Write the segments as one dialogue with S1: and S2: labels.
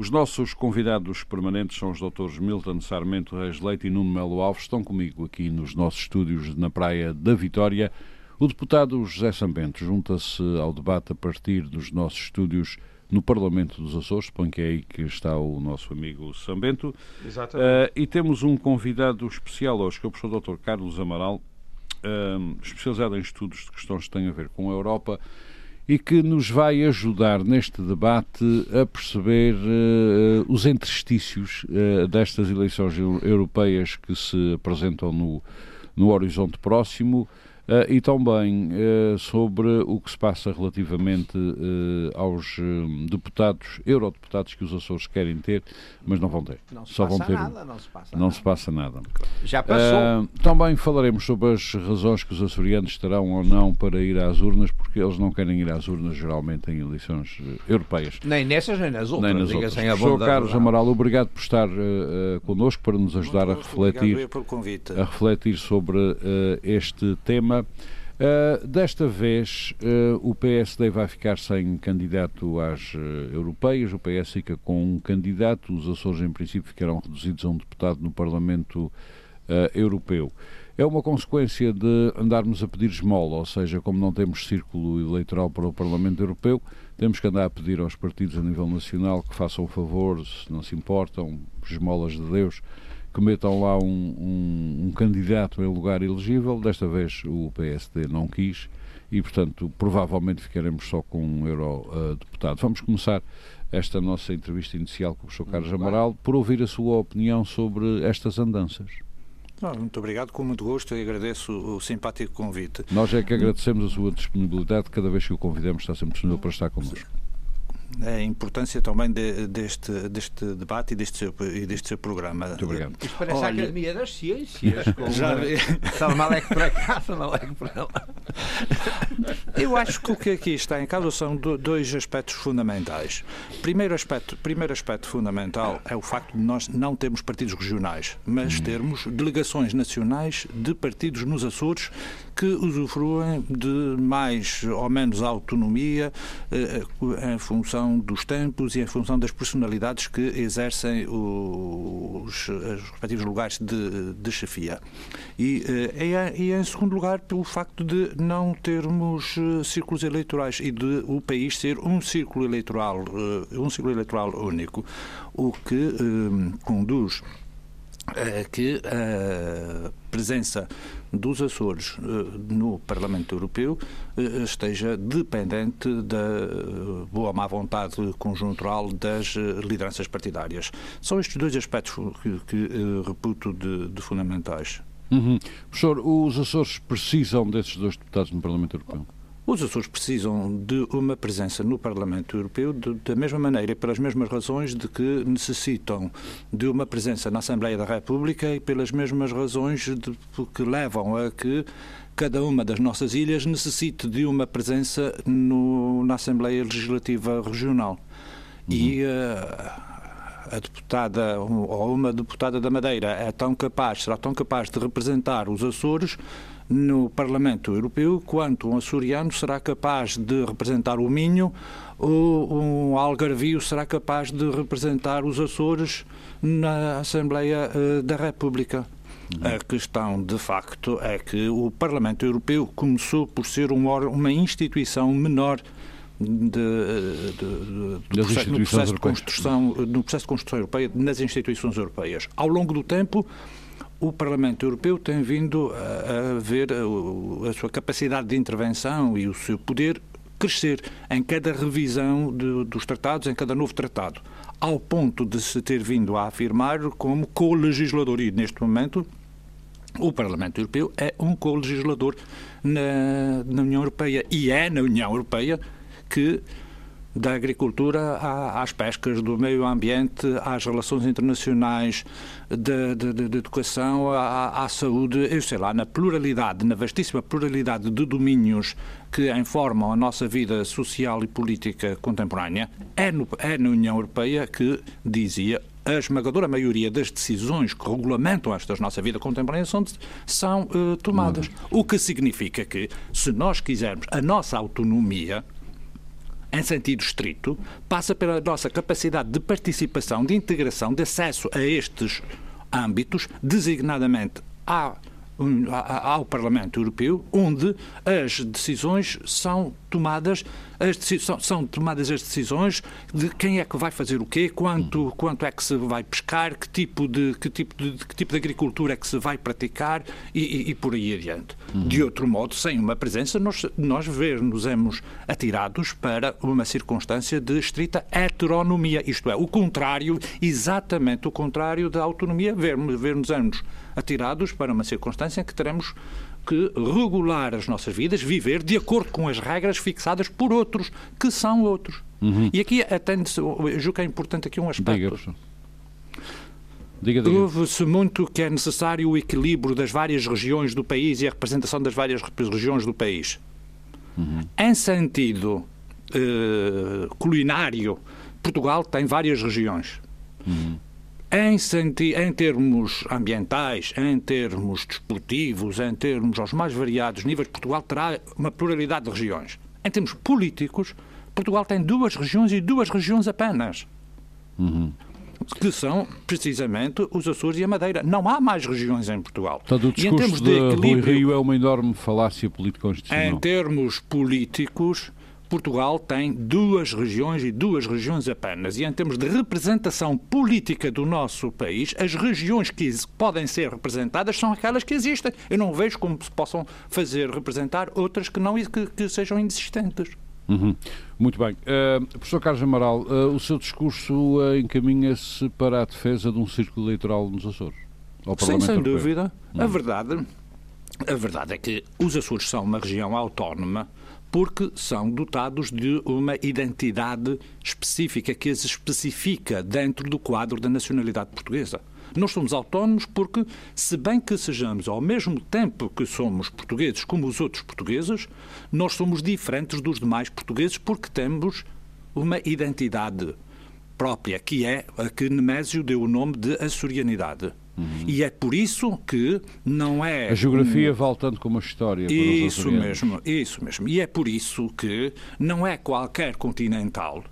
S1: Os nossos convidados permanentes são os doutores Milton Sarmento Reis Leite e Nuno Melo Alves. Estão comigo aqui nos nossos estúdios na Praia da Vitória. O deputado José Sambento junta-se ao debate a partir dos nossos estúdios no Parlamento dos Açores, suponho que é aí que está o nosso amigo Sambento.
S2: Exatamente.
S1: Uh, e temos um convidado especial hoje, que é o professor Dr. Carlos Amaral, uh, especializado em estudos de questões que têm a ver com a Europa e que nos vai ajudar neste debate a perceber uh, os interstícios destas eleições europeias que se apresentam no, no horizonte próximo Uh, e também uh, sobre o que se passa relativamente uh, aos deputados, eurodeputados que os Açores querem ter, mas não vão ter.
S2: Não se
S1: Só
S2: passa
S1: vão ter.
S2: nada, não se passa
S1: não
S2: nada.
S1: se passa nada.
S2: Já passou.
S1: também falaremos sobre as razões que os açorianos terão ou não para ir às urnas, porque eles não querem ir às urnas geralmente em eleições europeias.
S2: nem nessas, nem nas outras.
S1: Nem nas outras. Professor. Carlos Amaral, obrigado por estar uh, connosco, para nos ajudar a
S3: Muito
S1: refletir
S3: pelo convite.
S1: a refletir sobre uh, este tema. Uh, desta vez, uh, o PSD vai ficar sem candidato às uh, europeias, o PS fica com um candidato, os Açores, em princípio, ficarão reduzidos a um deputado no Parlamento Europeu. É uma consequência de andarmos a pedir esmola, ou seja, como não temos círculo eleitoral para o Parlamento Europeu, temos que andar a pedir aos partidos a nível nacional que façam o favor, se não se importam, esmolas de Deus, que metam lá um, um, um, candidato em lugar elegível. Desta vez o PSD não quis e, portanto, provavelmente ficaremos só com um eurodeputado. Uh, Vamos começar esta nossa entrevista inicial com o Sr. Carlos Amaral por ouvir a sua opinião sobre estas andanças.
S3: Não, muito obrigado, com muito gosto e agradeço o simpático convite.
S1: Nós é que agradecemos a sua disponibilidade, cada vez que o convidamos está sempre disponível para estar connosco
S3: a importância também de, deste, deste debate e deste seu, e deste seu programa.
S1: Muito obrigado.
S2: Isto parece
S3: Olha,
S2: a Academia das Ciências. Com
S3: já-
S2: Salmaleque para cá, Salmaleque para lá.
S3: Eu acho que o que aqui está em causa são do- dois aspectos fundamentais. Primeiro aspecto, primeiro aspecto fundamental é o facto de nós não termos partidos regionais, mas termos delegações nacionais de partidos nos Açores que usufruem de mais ou menos autonomia eh, em função dos tempos e em função das personalidades que exercem os, os respectivos lugares de, de chefia. E, eh, e, em segundo lugar, pelo facto de não termos eh, círculos eleitorais e de o país ser um círculo eleitoral, eh, um círculo eleitoral único, o que eh, conduz a que a presença dos Açores eh, no Parlamento Europeu eh, esteja dependente da eh, boa ou má vontade conjuntural das lideranças partidárias. São estes dois aspectos que, que reputo de, de fundamentais.
S1: Uhum. Professor, os Açores precisam desses dois deputados no Parlamento Europeu?
S3: Os Açores precisam de uma presença no Parlamento Europeu de- da mesma maneira e pelas mesmas razões de que necessitam de uma presença na Assembleia da República e pelas mesmas razões de- que levam a que cada uma das nossas ilhas necessite de uma presença no- na Assembleia Legislativa Regional. E eh, a deputada ou uma deputada da Madeira é tão capaz, será tão capaz de representar os Açores no Parlamento Europeu quanto um açoriano será capaz de representar o Minho ou um algarvio será capaz de representar os Açores na Assembleia eh, da República. A questão, de facto, é que o Parlamento Europeu começou por ser um uma instituição menor de, de- de- processo, no processo de construção, no processo de construção europeia nas instituições europeias. Ao longo do tempo, o Parlamento Europeu tem vindo a, a ver a, a sua capacidade de intervenção e o seu poder crescer em cada revisão de- dos tratados, em cada novo tratado, ao ponto de se ter vindo a afirmar como co-legislador. E, neste momento, o Parlamento Europeu é um co-legislador na, na União Europeia. E é na União Europeia que da agricultura às pescas, do meio ambiente às relações internacionais, de, de, de educação à, à, saúde, eu sei lá, na pluralidade, na vastíssima pluralidade de domínios que informam a nossa vida social e política contemporânea, é, no, é na União Europeia que, dizia, a esmagadora maioria das decisões que regulamentam esta nossa vida contemporânea são, são uh, tomadas. O que significa que, se nós quisermos a nossa autonomia, em sentido estrito, passa pela nossa capacidade de participação, de integração, de acesso a estes âmbitos, designadamente à ao Parlamento Europeu, onde as decisões são tomadas, as são, são, tomadas as decisões de quem é que vai fazer o quê, quanto, quanto é que se vai pescar, que tipo de, que tipo de, que tipo de agricultura é que se vai praticar e, e, e por aí adiante. Uhum. De outro modo, sem uma presença, nós, nós ver-nos-emos atirados para uma circunstância de estrita heteronomia, isto é, o contrário, exatamente o contrário da autonomia, ver-nos-emos atirados para uma circunstância em que teremos que regular as nossas vidas, viver de acordo com as regras fixadas por outros, que são outros. Uhum. E aqui atende-se, julgo que é importante aqui um aspecto. Diga, Diga, diga. Ouve-se muito que é necessário o equilíbrio das várias regiões do país e a representação das várias regiões do país. Uhum. Em sentido eh, culinário, Portugal tem várias regiões. Uhum. Em, senti em termos ambientais, em termos desportivos, em termos aos mais variados níveis, Portugal terá uma pluralidade de regiões. Em termos políticos, Portugal tem duas regiões e duas regiões apenas. Uhum. Que são precisamente os Açores e a Madeira. Não há mais regiões em Portugal.
S1: Portanto, o discurso e em termos de, de Rui Rio é uma enorme falácia político-constitucional.
S3: Em termos políticos, Portugal tem duas regiões e duas regiões apenas. E em termos de representação política do nosso país, as regiões que podem ser representadas são aquelas que existem. Eu não vejo como se possam fazer representar outras que não que, que sejam inexistentes.
S1: Uhum. Muito bem. Uh, professor Carlos Amaral, uh, o seu discurso uh, encaminha-se para a defesa de um círculo eleitoral nos Açores?
S3: Sim, sem dúvida. Uhum. A verdade a verdade é que os Açores são uma região autónoma porque são dotados de uma identidade específica que as especifica dentro do quadro da nacionalidade portuguesa. Nós somos autónomos porque, se bem que sejamos ao mesmo tempo que somos portugueses como os outros portugueses, nós somos diferentes dos demais portugueses porque temos uma identidade própria, que é a que Nemésio deu o nome de açorianidade. Uhum. E é por isso que não é.
S1: A geografia um... vale tanto como a história.
S3: isso mesmo, isso mesmo. E é por isso que não é qualquer continental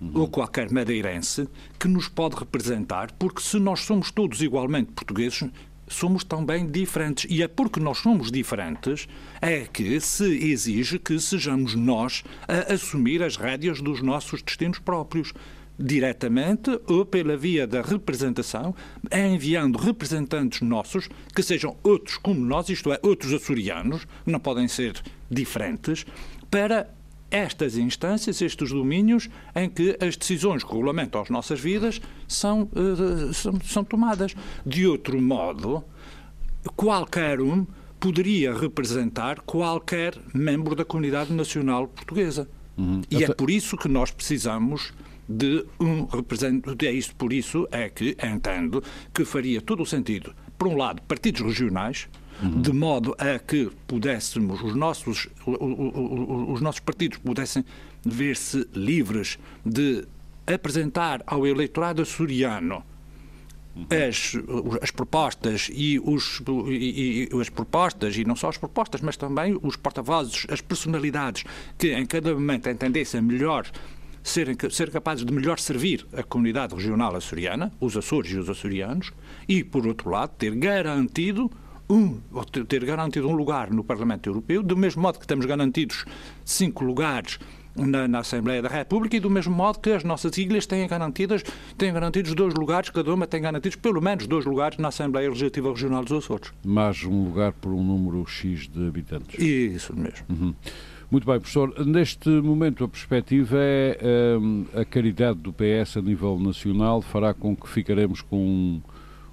S3: uhum. ou qualquer madeirense que nos pode representar, porque se nós somos todos igualmente portugueses, somos também diferentes. E é porque nós somos diferentes é que se exige que sejamos nós a assumir as rédeas dos nossos destinos próprios diretamente ou pela via da representação, enviando representantes nossos que sejam outros como nós, isto é, outros açorianos, não podem ser diferentes, para estas instâncias, estes domínios em que as decisões que regulamentam as nossas vidas são, uh, são, são tomadas. De outro modo, qualquer um poderia representar qualquer membro da comunidade nacional portuguesa. Uhum. E é por isso que nós precisamos de um representante. É isso, por isso é que entendo que faria todo o sentido, por um lado, partidos regionais, uhum. de modo a que pudéssemos, os nossos, os nossos partidos pudessem ver-se livres de apresentar ao eleitorado açoriano as, as propostas e, os, e, e, as propostas, e não só as propostas, mas também os porta-vozes, as personalidades que em cada momento entendessem melhor serem, ser capazes de melhor servir a comunidade regional açoriana, os Açores e os açorianos, e, por outro lado, ter garantido um, ter garantido um lugar no Parlamento Europeu, do mesmo modo que temos garantidos cinco lugares na, na, Assembleia da República e do mesmo modo que as nossas ilhas têm garantidas têm garantidos dois lugares, cada uma tem garantidos pelo menos dois lugares na Assembleia Legislativa Regional dos Açores.
S1: Mais um lugar por um número X de habitantes.
S3: Isso mesmo. Uhum.
S1: Muito bem, professor. Neste momento, a perspectiva é um, a caridade do PS a nível nacional fará com que ficaremos com um,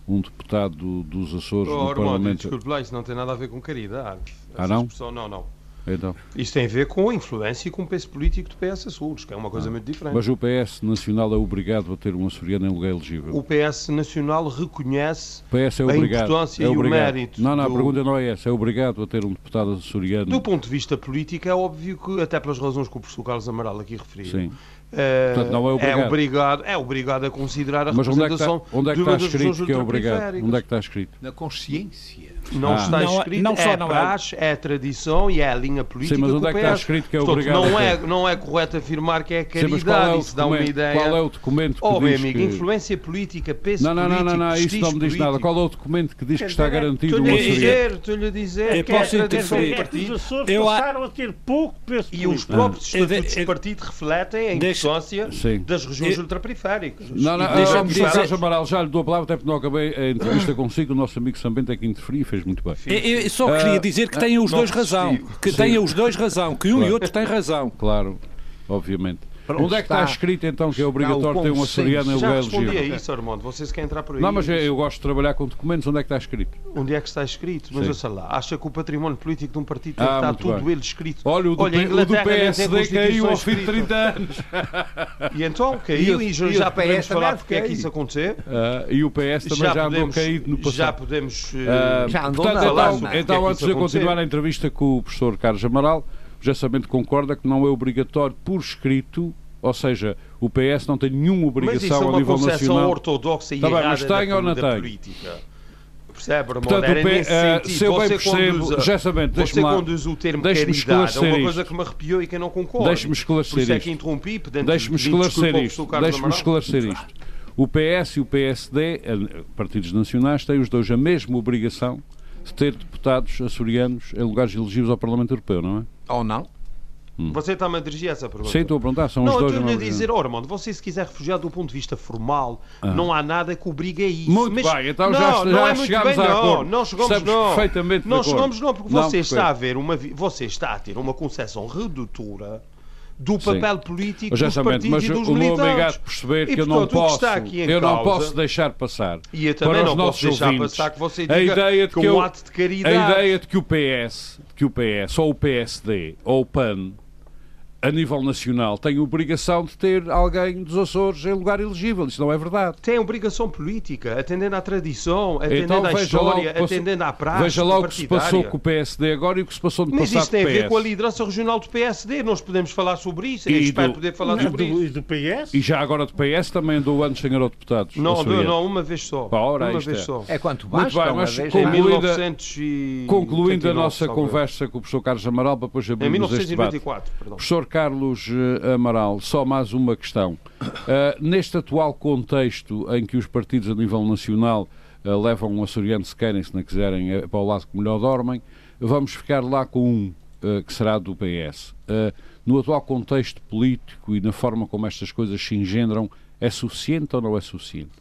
S1: um deputado dos Açores oh, no Parlamento.
S2: Desculpe lá, isso não tem nada a ver com caridade.
S1: Ah, não?
S2: Expressão, não, não.
S1: Então.
S4: Isso tem a ver com a influência e com o peso político do PS Açores, que é uma coisa muito diferente.
S1: Mas o PS Nacional é obrigado a ter um açoriano em lugar elegível.
S4: O PS Nacional reconhece
S1: PS é
S4: a importância
S1: é
S4: e o mérito
S1: Não, não, a
S4: do-
S1: pergunta não é essa. É obrigado a ter um deputado açoriano.
S4: Do ponto de vista político, é óbvio que, até pelas razões que o professor Carlos Amaral aqui referiu,
S1: Sim.
S4: eh,
S1: Portanto, não é obrigado.
S4: obrigado, é obrigado a considerar a
S1: Mas onde é que está,
S4: representação
S1: onde é que
S4: de uma
S1: está
S4: das regiões
S1: escrito que é obrigado? Onde é que está escrito?
S2: Na consciência.
S4: Não
S1: Ah.
S4: está
S3: Não é-
S4: escrito,
S3: não só
S4: é
S3: não é-
S4: praxe, é tradição e é a linha política
S1: Sim, mas onde
S4: o
S1: é que está
S4: PS.
S1: escrito que é
S4: Portanto,
S1: obrigado
S4: não é, não é correto afirmar que é
S1: Sim, qual
S4: caridade,
S1: é, o
S4: isso dá uma ideia.
S1: qual é o documento que
S4: Oh,
S1: diz
S4: amigo,
S1: que...
S4: influência política, peso
S1: Não, não, não,
S4: político,
S1: não, não, isso não me diz
S4: prestígio
S1: nada.
S4: político.
S1: Qual é o documento que diz que está garantido um
S4: Estou-lhe a dizer, estou-lhe a dizer
S3: Eu
S4: que é
S3: posso
S4: tradição do
S5: É que os
S4: partido.
S5: Açores passaram a ter pouco peso
S4: E os
S5: político.
S4: próprios
S3: Eu de-
S4: estatutos do partido refletem a importância
S1: Sim.
S4: das regiões ultraperiféricas.
S1: Não, não, ah,
S3: Deixa-me
S1: o
S3: dizer-
S1: Amaral já lhe dou a palavra, até porque não acabei a entrevista consigo. O nosso amigo também tem que interferir e fez muito bem.
S3: Eu, eu só queria
S1: Ah,
S3: dizer que têm os
S4: não
S3: dois razão. Que têm os dois razão. Que um e outro têm razão.
S1: Claro, obviamente.
S2: Pronto,
S1: Onde é que está,
S2: está-
S1: escrito então que é
S2: está
S1: obrigatório ter um açoriano em
S4: Já
S1: lugar
S4: respondi a
S1: elegível?
S4: isso, Armando. Vocês querem entrar por aí?
S1: Não, mas eu, eu gosto de trabalhar com documentos. Onde é que está escrito?
S4: Onde é que está escrito? Mas
S1: Sim.
S4: ouça lá, acha que o património político de um partido tem
S1: Ah,
S4: que estar
S1: muito
S4: tudo
S1: bem.
S4: ele escrito?
S1: Olha, o do,
S4: Olha,
S1: o do PSD caiu ao fim de
S4: escrita.
S1: 30 anos.
S4: E então, caiu e,
S2: E
S4: já,
S2: e
S4: já podemos falar porque é que isso aconteceu.
S1: Ah, e o PS também já, andou
S4: podemos,
S1: caído no passado.
S4: já podemos...
S1: Ah,
S2: Já andou
S1: portanto,
S2: na
S1: então, então,
S4: é que
S1: antes de eu continuar a entrevista com o professor Carlos Amaral, Justamente concorda que não é obrigatório por escrito, ou seja, o PS não tem nenhuma
S4: Mas isso é
S1: obrigação a
S4: uma
S1: nível nacional.
S4: ortodoxa e
S1: Tá bem,
S4: errada
S1: mas tem
S4: da,
S1: ou não tem?
S4: política. Percebe?
S1: Portanto, P-
S4: nesse sentido.
S1: se eu bem percebo,
S4: conduz
S1: justamente,
S4: Você
S1: lá-
S4: conduz o termo caridade, é uma coisa
S1: isto.
S4: que me arrepiou e que eu não concordo.
S1: Deixe-me esclarecer
S4: isso é
S1: isto.
S4: que interrompi, portanto,
S1: Deixe-me esclarecer isto. Deixe-me esclarecer isto. O PS e o PSD, eh, partidos nacionais, têm os dois a mesma obrigação de ter deputados açorianos em lugares elegíveis ao Parlamento Europeu, não é?
S2: Ou não?
S4: Você está-me a dirigir essa pergunta?
S1: Sim, estou a perguntar, são
S4: Não,
S1: os dois a
S4: estou-lhe a dizer, oh, Armando, você se quiser refugiar do ponto de vista formal, não há nada que obrigue a isso.
S1: Muito
S4: Mas-
S1: bem, então
S4: não,
S1: já-
S4: não
S1: já
S4: é muito
S1: chegámos
S4: bem,
S1: a
S4: não,
S1: acordo.
S4: não chegamos
S1: Estamos
S4: não.
S1: perfeitamente
S4: Não chegamos não, porque
S1: Não,
S4: você
S1: perfeito.
S4: está a ver uma você está a ter uma concepção redutora do
S1: Sim.
S4: papel político
S1: Mas,
S4: dos partidos
S1: mas
S4: e dos
S1: o meu
S4: militantes.
S1: obrigado perceber
S4: E,
S1: que eu não
S4: portanto, o que
S1: posso, eu não
S4: causa-
S1: posso deixar passar
S4: E eu também
S1: para
S4: não
S1: os
S4: posso
S1: nossos
S4: deixar
S1: ouvintes
S4: passar que você
S1: a
S4: diga
S1: ideia de
S4: que
S1: que
S4: um
S1: eu-
S4: ato de caridade.
S1: A ideia de que o PS, de que o PS ou o PSD ou o PAN a nível nacional tem obrigação de ter alguém dos Açores em lugar elegível. Isso não é verdade.
S4: Tem obrigação política, atendendo à tradição, atendendo
S1: Então
S4: à história,
S1: passou-
S4: atendendo à prática
S1: Veja lá o que se passou com o PSD agora e o que se passou no
S4: Mas
S1: passado
S4: isso tem a ver com a liderança regional do PSD. Nós podemos falar sobre isso.
S1: E
S4: Eu espero
S1: do-
S4: poder falar
S5: E
S4: sobre
S5: do,
S4: isso.
S5: e do PS?
S1: E já agora do PS também andou anos sem eurodeputados.
S4: Não, não, não, uma vez só.
S1: Ora,
S4: uma
S1: isto
S4: vez
S1: é.
S4: só.
S2: É quanto
S1: Muito
S2: basta,
S1: bem,
S2: uma
S1: mas
S2: vez.
S4: Em
S1: concluída-
S4: 1900 e...
S1: Concluindo a
S4: 89,
S1: nossa conversa com o professor Carlos Amaral, para depois
S4: Em
S1: abrirmos este debate.
S4: 1994, perdão.
S1: Professor Carlos eh, Amaral, só mais uma questão. Eh, neste atual contexto em que os partidos a nível nacional eh, levam um açoriano, se querem, se não quiserem, para o lado que melhor dormem, vamos ficar lá com um, eh, que será do PS. No atual contexto político e na forma como estas coisas se engendram, é suficiente ou não é suficiente?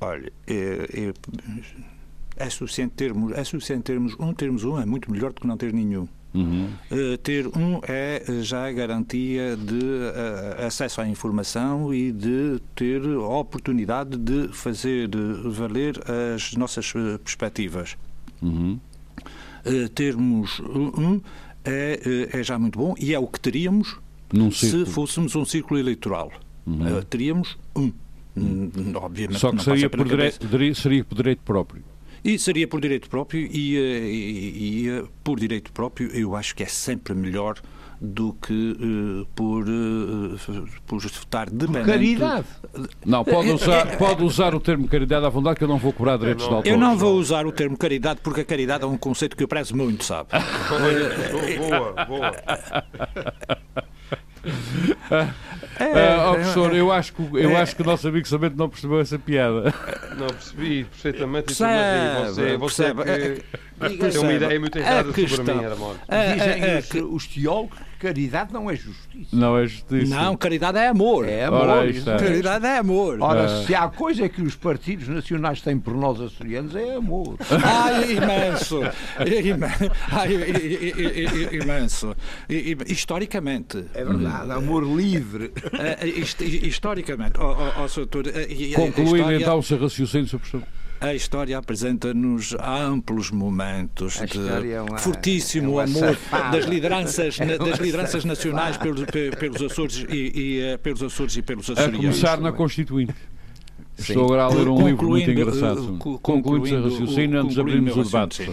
S3: Olha, é, é, é suficiente termos, é suficiente termos um, termos um é muito melhor do que não ter nenhum.
S1: Uhum.
S3: Eh, ter um é eh, já a garantia de eh, acesso à informação e de ter a oportunidade de fazer valer as nossas perspectivas.
S1: Uhum.
S3: Eh, termos um é, é já muito bom e é o que teríamos se fôssemos um círculo eleitoral. Eh, teríamos um. Obviamente
S1: Só que seria por, direito, seria por direito próprio.
S3: E seria por direito próprio, e, eh, e- e, eh, por direito próprio eu acho que é sempre melhor do que eh, por, eh, por estar dependente.
S2: Caridade.
S1: Não, pode usar, pode usar o termo caridade à vontade, que eu não vou cobrar direitos de autor.
S3: Eu não vou usar o termo caridade porque a caridade é um conceito que eu prezo muito, sabe?
S4: Boa, boa.
S1: Ah, ó, professor, eu acho, que, eu acho que o nosso amigo Samento não percebeu essa piada.
S4: Não percebi perfeitamente isso,
S3: Percebe,
S4: você, você
S3: percebe.
S4: que tem
S3: Percebe.
S4: uma ideia muito
S3: A
S4: errada sobre
S3: questão-
S4: mim, Armando.
S3: É,
S2: Dizem
S3: é, é,
S2: os, os teólogos que caridade não é justiça.
S1: Não é justiça.
S3: Não, caridade é amor.
S2: É amor.
S3: Caridade é amor.
S2: Ora,
S1: Ah.
S2: se há coisa que os partidos nacionais têm por nós açorianos é amor.
S3: Ai, imenso! Imen- Ai, imenso! Historicamente,
S2: É verdade, amor livre.
S3: Eh, hist- historicamente, ó, ó, Sr. Eh, a
S1: Concluindo então o seu raciocínio, Sr. professor.
S3: A história apresenta-nos amplos momentos
S2: A
S3: de
S2: é uma-
S3: fortíssimo
S2: é
S3: amor
S2: safada.
S3: das lideranças,
S2: É
S3: das lideranças
S2: safada.
S3: nacionais pelos, pe- pelos Açores e, e, eh, pelos Açores e pelos
S1: A
S3: açorianos.
S1: começar na Constituinte.
S2: Sim.
S1: Estou agora a ler um livro muito engraçado.
S3: eh, co-
S1: Concluímos o raciocínio antes abrirmos o debate.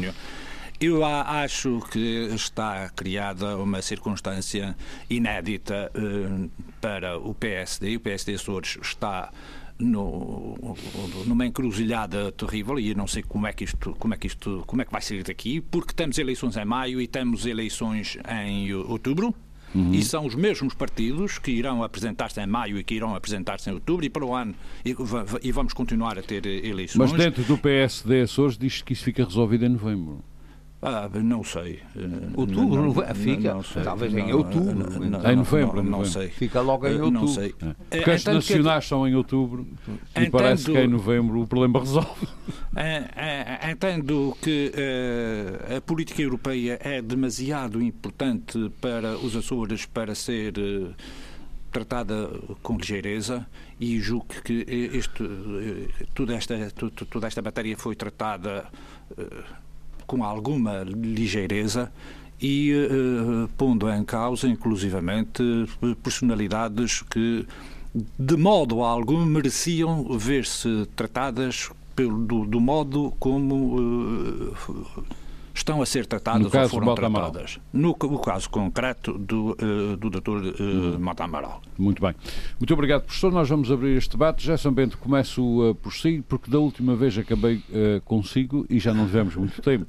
S3: Eu acho que está criada uma circunstância inédita eh, para o PSD. O PSD Açores está no, numa encruzilhada terrível e eu não sei como é que isto como é que isto como é que vai sair daqui porque temos eleições em maio e temos eleições em outubro e são os mesmos partidos que irão apresentar-se em maio e que irão apresentar-se em outubro e para o ano e, e vamos continuar a ter eleições.
S1: Mas dentro do PSD Açores diz que isso fica resolvido em novembro.
S3: Ah, não sei. Eh,
S2: Outubro,
S3: não-
S2: nove- fica.
S3: não sei.
S2: Talvez em
S3: Não,
S2: outubro.
S3: não, não,
S1: Em novembro,
S3: Não, não sei.
S2: Fica logo em
S3: Eh,
S2: outubro.
S3: Não sei.
S1: Porque
S3: Eh,
S1: as
S3: entanto que-
S1: nacionais são em outubro e parece que em novembro o problema resolve.
S3: Entendo que a política europeia é demasiado importante para os Açores para ser tratada com ligeireza e julgo que isto, eh, toda, esta, toda esta matéria foi tratada com alguma ligeireza e eh, pondo em causa, inclusivamente, personalidades que, de modo algum, mereciam ver-se tratadas pelo, do, do modo como eh, estão a ser tratadas
S1: No
S3: ou foram tratadas. No, ca- o caso concreto do, eh, do Dr. Uh, Mota Amaral.
S1: Muito bem. Muito obrigado, professor. Nós vamos abrir este debate. Já Bento, começo uh, por si, porque da última vez acabei uh, consigo e já não tivemos muito tempo.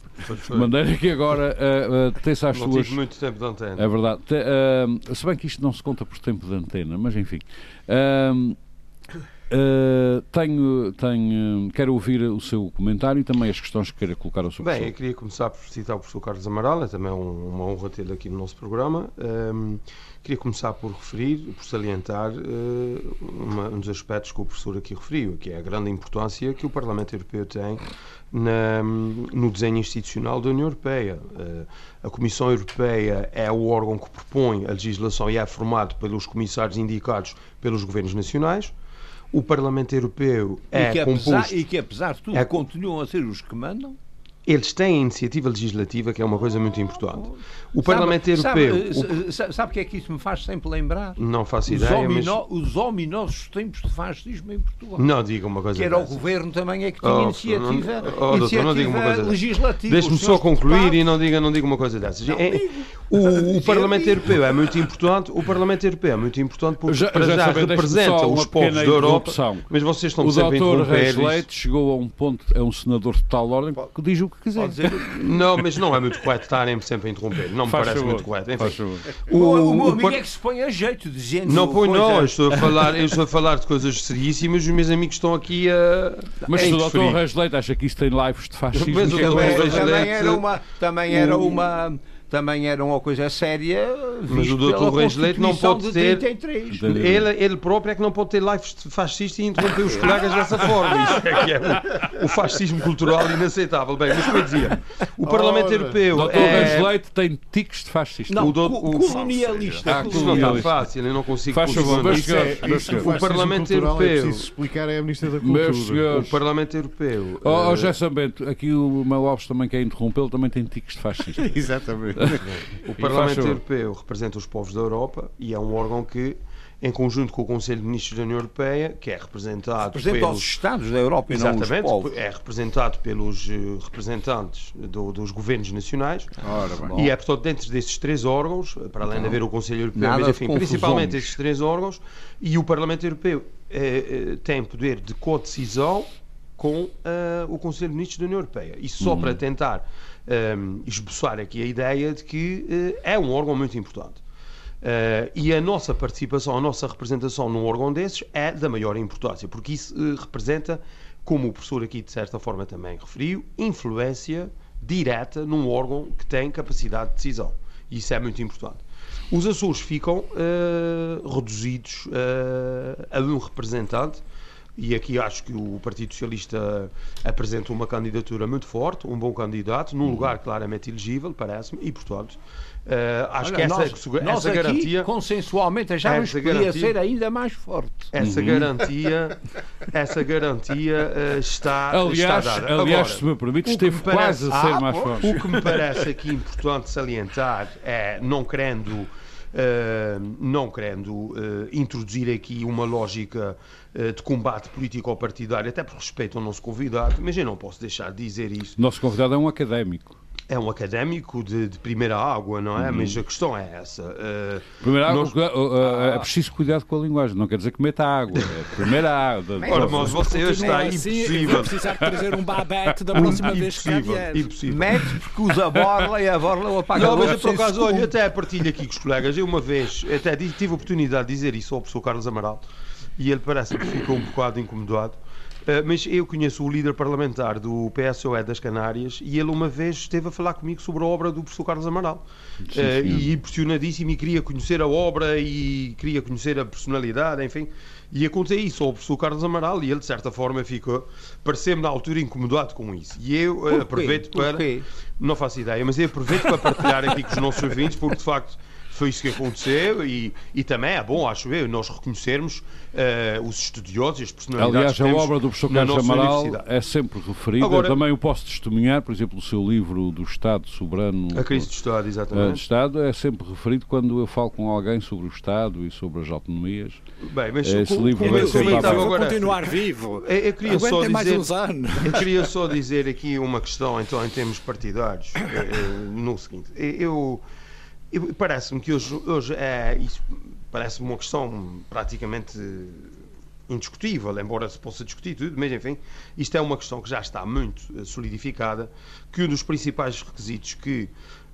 S1: De maneira que agora uh, uh, tem-se às
S4: Não
S1: suas.
S4: tive muito tempo de antena.
S1: É verdade. Te- uh, se bem que isto não se conta por tempo de antena, mas enfim. Um, uh, tenho, tenho, quero ouvir o seu comentário e também as questões que queira colocar ao seu
S4: Bem, eu queria começar por citar o professor Carlos Amaral, é também um- uma honra tê-lo aqui no nosso programa. Ahm, queria começar por referir, por salientar eh, uma- um dos aspectos que o professor aqui referiu, que é a grande importância que o Parlamento Europeu tem na- no desenho institucional da União Europeia. Eh, a Comissão Europeia é o órgão que propõe a legislação e é formado pelos comissários indicados pelos governos nacionais. O Parlamento Europeu é
S2: e, que apesar,
S4: composto.
S2: e que apesar de tudo
S4: é-
S2: continuam a ser os que mandam.
S4: Eles têm a iniciativa legislativa, que é uma coisa muito importante. O Parlamento
S2: Sabe-
S4: Europeu.
S2: Sabe,
S4: o-
S2: sa- sabe o que é que isso me faz sempre lembrar?
S4: Não faço
S2: Os,
S4: ideia, mas.
S2: omino- os ominosos tempos de fascismo em Portugal.
S4: Não diga uma coisa
S2: Que era o
S4: dessa.
S2: governo também é que tinha
S4: Oh,
S2: iniciativa,
S4: não- oh, doutor,
S2: iniciativa
S4: não diga uma coisa
S2: legislativa.
S4: Deixe-me só concluir
S2: deputados-
S4: e não diga, não diga uma coisa dessas.
S2: Não
S4: É- o, o Parlamento. Europeu é muito importante. O Parlamento Europeu é muito importante porque
S1: Já-
S4: para
S1: já
S4: já, representa os povos da Europa. Mas vocês estão
S1: O
S4: sempre a
S1: doutor Reis. Leite chegou a um ponto, é um senador de tal ordem que diz o que quiser.
S2: Dizer-
S4: Não, mas não é muito correto estarem sempre a interromper. Não me
S1: Faz
S4: parece
S1: favor,
S4: muito correto. Enfim.
S2: O, o,
S4: o-
S2: meu
S4: o
S2: amigo é que se põe a jeito, dizendo.
S4: Não põe não, eu estou, a falar, eu estou a falar de coisas seríssimas e os meus amigos estão aqui a.
S1: Mas se o Reis Leite acha que isso tem lives de fascismo,
S4: Mas o
S1: é que
S4: doutor
S1: vai
S2: Também, era uma, também era
S4: o-
S2: uma, também era uma coisa séria.
S4: Mas o doutor Reis Leite não pode
S2: de
S4: ter-
S2: 33.
S4: Ele, ele próprio é que não pode ter lives fascistas e interromper os colegas dessa forma. Isso é que é o, o fascismo cultural inaceitável. Bem, mas como eu dizia, o Parlamento
S2: Ora.
S4: Europeu
S1: Doutor Reis
S4: é.
S1: Leite tem tiques de fascista.
S2: Não,
S4: o do- o-
S2: colonialista.
S1: Ah,
S4: Isso não está fácil, eu não consigo
S1: Faz favor, meus
S5: Isso é,
S1: senhores, meus
S5: isso
S4: O Parlamento
S5: cultural É
S4: Europeu.
S5: preciso explicar é a Ministra da Cultura.
S1: Meus senhores.
S4: O Parlamento Europeu.
S1: Oh, oh
S4: eh,
S1: José Bento, aqui o Mel Alves também quer interrompê-lo, também tem tiques de fascista.
S5: Exatamente.
S4: O Parlamento. Europeu representa os povos da Europa e é um órgão que, em conjunto com o Conselho de Ministros da União Europeia, que é representado
S2: Representa
S4: pelos...
S2: os Estados da Europa e não os
S4: Exatamente,
S2: povos.
S4: é representado pelos eh, representantes do- dos governos nacionais
S5: Ora
S4: e é, portanto, dentro desses três órgãos, para além de haver o Conselho Europeu,
S2: Nada
S4: mas enfim, principalmente esses três órgãos, e o Parlamento Europeu eh, eh, tem poder de co-decisão com eh, o Conselho de Ministros da União Europeia. Isso só para tentar eh, esboçar aqui a ideia de que eh, é um órgão muito importante. Eh, e a nossa participação, a nossa representação num órgão desses é da maior importância, porque isso eh, representa, como o professor aqui de certa forma também referiu, influência direta num órgão que tem capacidade de decisão. Isso é muito importante. Os Açores ficam reduzidos a um representante E aqui acho que o Partido Socialista apresenta uma candidatura muito forte, um bom candidato, num lugar claramente elegível, parece-me, e portanto. Uh, acho
S2: Olha,
S4: que essa,
S2: nós,
S4: essa
S2: nós aqui,
S4: garantia.
S2: consensualmente, achávamos
S4: essa
S2: que podia
S4: garantia-
S2: ser ainda mais forte.
S4: Essa garantia, essa garantia uh, está,
S1: Aliás,
S4: está dada.
S1: aliás
S4: Agora,
S1: se me permite, esteve
S4: me parece-
S1: quase a ser
S2: Ah,
S1: mais forte.
S4: o que me parece aqui importante salientar é, não querendo, não querendo eh, introduzir aqui uma lógica eh, de combate político-partidário, até por respeito ao nosso convidado, mas eu não posso deixar de dizer isso.
S1: Nosso convidado é um académico.
S4: É um académico de, de primeira água, não é? Mas a questão é essa. eh,
S1: Primeiro,
S4: Nós-
S1: uh, uh, é preciso cuidado com a linguagem, não quer dizer que meta água. É primeira água.
S4: Ora, mas você está
S3: assim,
S4: impossível.
S3: vou precisar de trazer um babete da próxima vez que vier.
S4: impossível.
S2: Mete porque usa a borla e a borla o apagador.
S4: Não, mas eu, por acaso, olha, até partilho aqui com os colegas. Eu uma vez até tive a oportunidade de dizer isso ao professor Carlos Amaral e ele parece que ficou um bocado incomodado. Uh, mas eu conheço o líder parlamentar do PSOE das Canárias e ele uma vez esteve a falar comigo sobre a obra do professor Carlos Amaral. Uh,
S1: senhor.
S4: e impressionadíssimo e queria conhecer a obra e queria conhecer a personalidade, enfim. E eu contei isso ao professor Carlos Amaral e ele, de certa forma, ficou, pareceu-me na altura incomodado com isso. E eu uh, aproveito para. Não faço ideia, mas eu aproveito para partilhar aqui com os nossos ouvintes, porque de facto foi isso que aconteceu e, e também é bom, acho eu, nós reconhecermos eh, os estudiosos e as personalidades
S1: Aliás,
S4: que
S1: a obra do professor Carlos Amaral é sempre referida.
S4: Agora-
S1: Também o posso testemunhar, por exemplo, o seu livro do Estado Soberano
S4: A crise do Estado, exatamente.
S1: Estado é sempre referido quando eu falo com alguém sobre o Estado e sobre as autonomias.
S4: Bem, mas
S1: esse
S4: como-
S1: livro
S4: como
S1: vai
S4: eu
S1: ser
S4: comentava
S1: para-
S3: Vou
S4: agora,
S3: continuar vivo.
S4: eu, eu queria só
S3: Aguentem mais
S4: dizer,
S3: uns anos.
S4: eu queria só dizer aqui uma questão, então, em termos partidários, eh, no seguinte, eh, eu, parece-me que hoje, hoje é, isso parece-me uma questão praticamente indiscutível, embora se possa discutir tudo, mas enfim, isto é uma questão que já está muito eh, solidificada, que um dos principais requisitos que,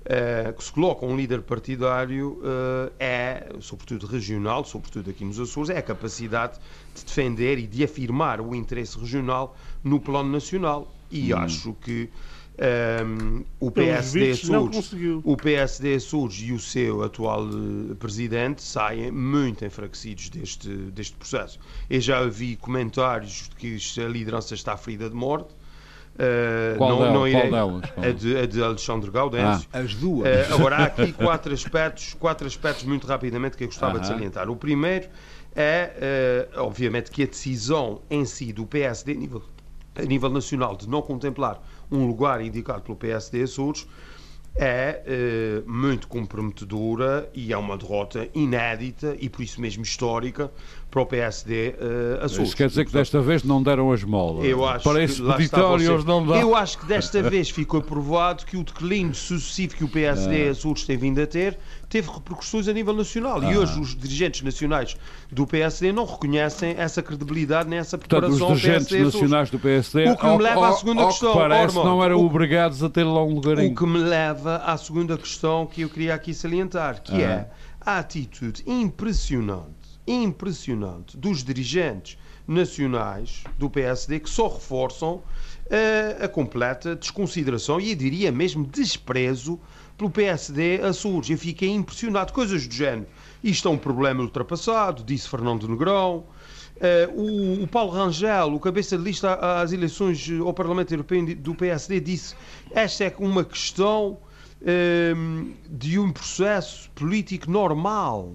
S4: eh, que se coloca um líder partidário eh, é, sobretudo regional, sobretudo aqui nos Açores, é a capacidade de defender e de afirmar o interesse regional no plano nacional. E acho que ehm, o PSD
S5: conseguiu.
S4: o PSD Açores e o seu atual eh, presidente saem muito enfraquecidos deste, deste processo. Eu já vi comentários de que a liderança está ferida de morte. Eh,
S1: Qual
S4: não,
S1: delas?
S4: não
S1: Qual
S4: irei-
S1: delas? Qual?
S4: A, de, a de Alexandre Gaudêncio.
S2: As duas.
S4: Eh, agora, há aqui quatro aspectos, quatro aspectos muito rapidamente que eu gostava de
S1: Aham.
S4: salientar. O primeiro é, obviamente, que a decisão em si do PSD, a nível, a nível nacional, de não contemplar um lugar indicado pelo PSD Açores, é eh, muito comprometedora e é uma derrota inédita e por isso mesmo histórica para o PSD eh, Açores.
S1: Isso quer dizer que desta vez não deram as molas.
S4: Eu acho
S1: Para
S4: que
S1: esse
S4: lá está
S1: peditório
S4: você.
S1: eles não dão.
S4: Eu acho que desta vez ficou provado que o declínio sucessivo que o PSD
S1: Ah.
S4: Açores tem vindo a ter teve repercussões a nível nacional.
S1: Ah.
S4: E hoje os dirigentes nacionais do PSD não reconhecem essa credibilidade nem essa
S1: Portanto,
S4: preparação
S1: os
S4: ao
S1: dirigentes
S4: PSD
S1: nacionais do PSD,
S4: O que me
S1: ao-
S4: leva à
S1: ao-
S4: segunda
S1: ao
S4: questão,
S1: que parece,
S4: Ormond.
S1: não eram
S4: O-
S1: obrigados a ter lá um lugarinho.
S4: O que me leva à segunda questão que eu queria aqui salientar, que
S1: Ah.
S4: é a atitude impressionante, impressionante dos dirigentes nacionais do PSD que só reforçam eh, a completa desconsideração e eu diria mesmo desprezo pelo PSD Açores. Eu fiquei impressionado, coisas do género. Isto é um problema ultrapassado, disse Fernando Negrão. Eh, o, o Paulo Rangel, o cabeça de lista às eleições ao Parlamento Europeu do PSD, disse esta é uma questão ehm, de um processo político normal.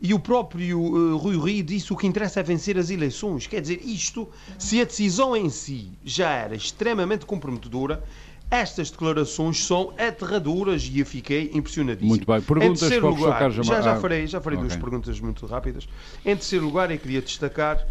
S4: E o próprio eh, Rui Rio disse o que interessa é vencer as eleições. Quer dizer, isto, se a decisão em si já era extremamente comprometedora, estas declarações são aterradoras e eu fiquei impressionadíssimo.
S1: Muito bem. Perguntas
S4: em terceiro
S1: para o
S4: lugar,
S1: Carlos
S4: já, já
S1: Amar-
S4: farei, já farei duas
S1: Ok.
S4: perguntas muito rápidas. Em terceiro lugar, eu queria destacar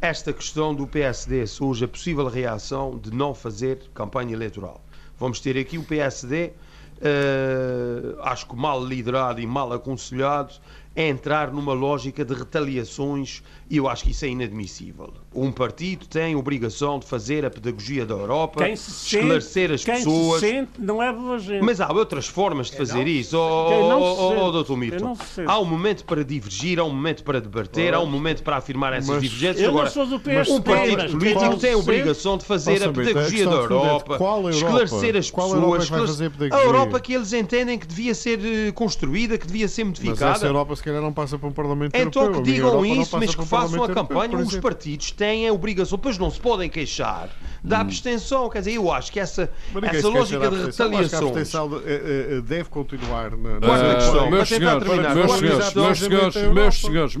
S4: esta questão do PSD hoje, a possível reação de não fazer campanha eleitoral. Vamos ter aqui o PSD, eh, acho que mal liderado e mal aconselhado, a entrar numa lógica de retaliações e eu acho que isso é inadmissível. Um partido tem a obrigação de fazer a pedagogia da Europa,
S5: Quem se sente,
S4: esclarecer as
S5: quem
S4: pessoas.
S5: se sente não é gente.
S4: Mas há outras formas de fazer isso, oh,
S5: Quem não
S4: oh,
S5: se
S4: oh, Milton. Há um momento para divergir, há um momento para debater, há um momento para afirmar essas
S5: Mas
S4: divergências.
S5: eu não
S4: Agora,
S5: sou do PSD,
S4: um partido
S5: mas
S4: político tem a obrigação de fazer a
S6: é
S4: pedagogia da
S6: fundamento.
S4: Europa, esclarecer as
S6: Qual
S4: pessoas.
S6: É
S4: a? Europa que eles entendem que devia ser eh, construída, que devia ser
S5: Mas
S4: modificada.
S5: Calhar não passa para um Parlamento
S4: Então
S5: Europeu.
S4: que
S5: A minha
S4: digam isso, mas que
S5: um
S4: façam a
S5: Europeu,
S4: campanha.
S5: por
S4: Os partidos têm a obrigação, pois não se podem queixar da abstenção. Quer dizer, eu acho que essa, essa lógica de
S5: que a abstenção de- eh, eh, deve continuar na,
S4: Quarta questão.
S1: meus
S4: Para tentar
S1: senhores, meus senhores, meus senhores,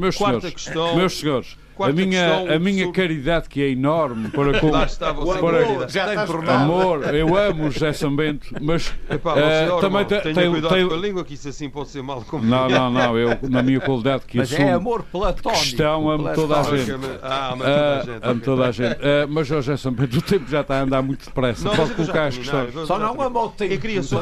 S1: meus senhores, a minha,
S4: questão,
S1: a minha
S4: sobre-
S1: caridade que é enorme para com
S4: Lá está você
S1: para-
S4: com a
S2: Já
S1: amor, eu amo o José Sambento, mas
S4: Epá,
S1: eh,
S4: você, ó,
S1: também
S4: irmão,
S1: te-
S4: tenha
S1: tem,
S4: cuidado
S1: tem-
S4: com a língua, que isso assim pode ser mal
S1: não, não, não, eu na minha qualidade que
S2: Mas
S1: assumo
S2: é amor platónico.
S1: questão, amo toda a gente.
S4: Ah, mas toda a
S1: Ah,
S4: gente.
S1: amo toda a gente. Ah, mas o José Sambento, o tempo já está a andar muito depressa.
S4: Não,
S1: Pode colocar as questões.
S2: Só não ama o tempo.
S4: Eu queria só,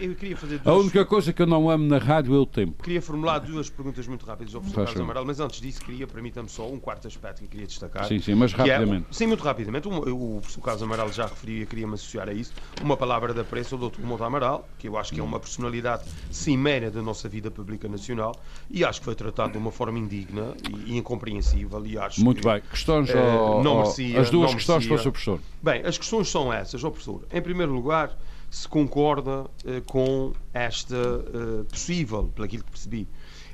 S4: eu queria fazer
S1: A única coisa que eu não amo na rádio é o tempo.
S4: queria formular duas perguntas muito rápidas ao professor Carlos. Amaral, mas antes disso queria, só um quarto aspecto que eu queria destacar.
S1: Sim, sim, mas
S4: é-
S1: rapidamente.
S4: sim, muito rapidamente. O, o professor Carlos Amaral já referiu e queria-me associar a isso. Uma palavra da preço ao Dr. Monte Amaral, que eu acho que é uma personalidade cimeira da nossa vida pública nacional e acho que foi tratado de uma forma indigna e, e incompreensível. E acho
S1: Muito
S4: que,
S1: bem. Questões
S4: eh,
S1: ao-
S4: não merecia,
S1: As duas questões para o. Professor.
S4: Bem, as questões são essas, ó professor. Em primeiro lugar, se concorda eh, com esta eh, possível, pelo que percebi,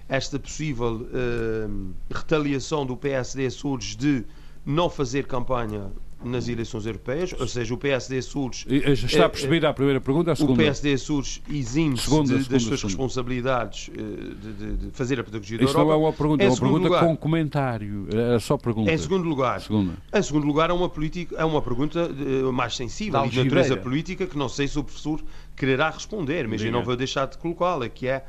S4: esta possível eh, retaliação do PSD surge de não fazer campanha nas eleições europeias, ou seja, o PSD surge
S1: eh, Está
S4: Eh,
S1: percebida a primeira pergunta? A
S4: o
S1: segunda?
S4: PSD surge exime-se das suas responsabilidades eh, de, de- fazer a pedagogia da
S1: Isso não
S4: Europa.
S1: é uma pergunta, é uma pergunta
S4: lugar-
S1: com comentário. É só pergunta.
S4: Em segundo lugar,
S1: Segunda.
S4: em segundo lugar, é uma, política, é uma pergunta eh, mais sensível e de natureza política que não sei se o professor quererá responder, mas eu não vou deixar de colocá-la, que é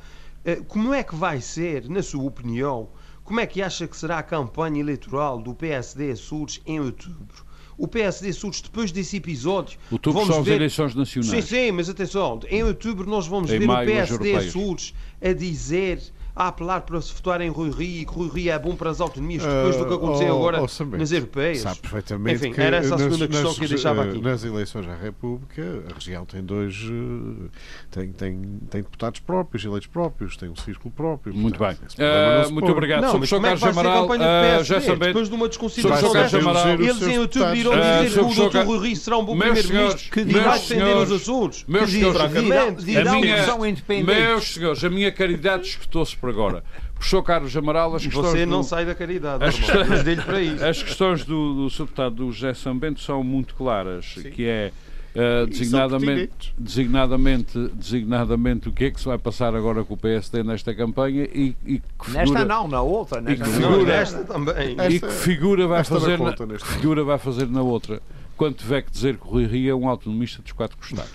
S4: como é que vai ser, na sua opinião, como é que acha que será a campanha eleitoral do PSD Açores em outubro? O PSD Açores, depois desse episódio,
S1: Outubro
S4: vamos
S1: são as
S4: ver...
S1: eleições
S4: Sim,
S1: nacionais.
S4: sim, mas atenção, em outubro nós vamos
S1: Em
S4: ver o
S1: as
S4: PSD. Açores a dizer, a apelar para se votar em Rui Rio e que Rui Rio é bom para as autonomias depois do que aconteceu
S5: Ah,
S4: agora
S5: oh,
S4: nas europeias.
S5: Sabe perfeitamente
S4: Enfim,
S5: que
S4: era essa a
S5: nas-
S4: segunda questão
S5: nas-
S4: que eu deixava aqui.
S5: Nas eleições à República, a região tem dois. eh, tem, tem, tem deputados próprios, eleitos próprios, tem um círculo próprio.
S1: Muito bem.
S5: portanto,
S1: Ah,
S5: não se
S1: muito obrigado.
S4: Não,
S1: Sr.
S4: mas
S1: Professor
S4: como é que
S1: Carlos
S4: vai ser a
S1: Amaral, ah,
S4: PSD?
S1: já sabendo.
S4: Depois de uma desconsideração desta, eles em outubro irão
S1: Ah,
S4: dizer que o Dr. Rui Rio será um bom primeiro-ministro que vai defender os Açores.
S1: meus senhores,
S2: dirá- dirá
S1: a minha, meus senhores, a minha caridade escutou-se por agora. Professor Carlos Amaral, as questões
S4: Você
S1: do-
S4: não sai da caridade,
S1: As questões-
S4: mas dei-lhe para isso.
S1: As questões do, do Sr. Deputado do José Sambento são muito claras, que é uh, designadamente, designadamente, designadamente o que é que se vai passar agora com o PSD nesta campanha e, e que figura,
S2: Nesta não, na outra.
S1: que
S2: Nesta
S1: figura-
S4: Não,
S2: não.
S4: esta também.
S1: e que figura vai
S5: esta
S1: fazer na,
S5: conta
S1: que figura vai fazer na outra quando tiver que dizer que o Rui Rio é um autonomista dos quatro costados.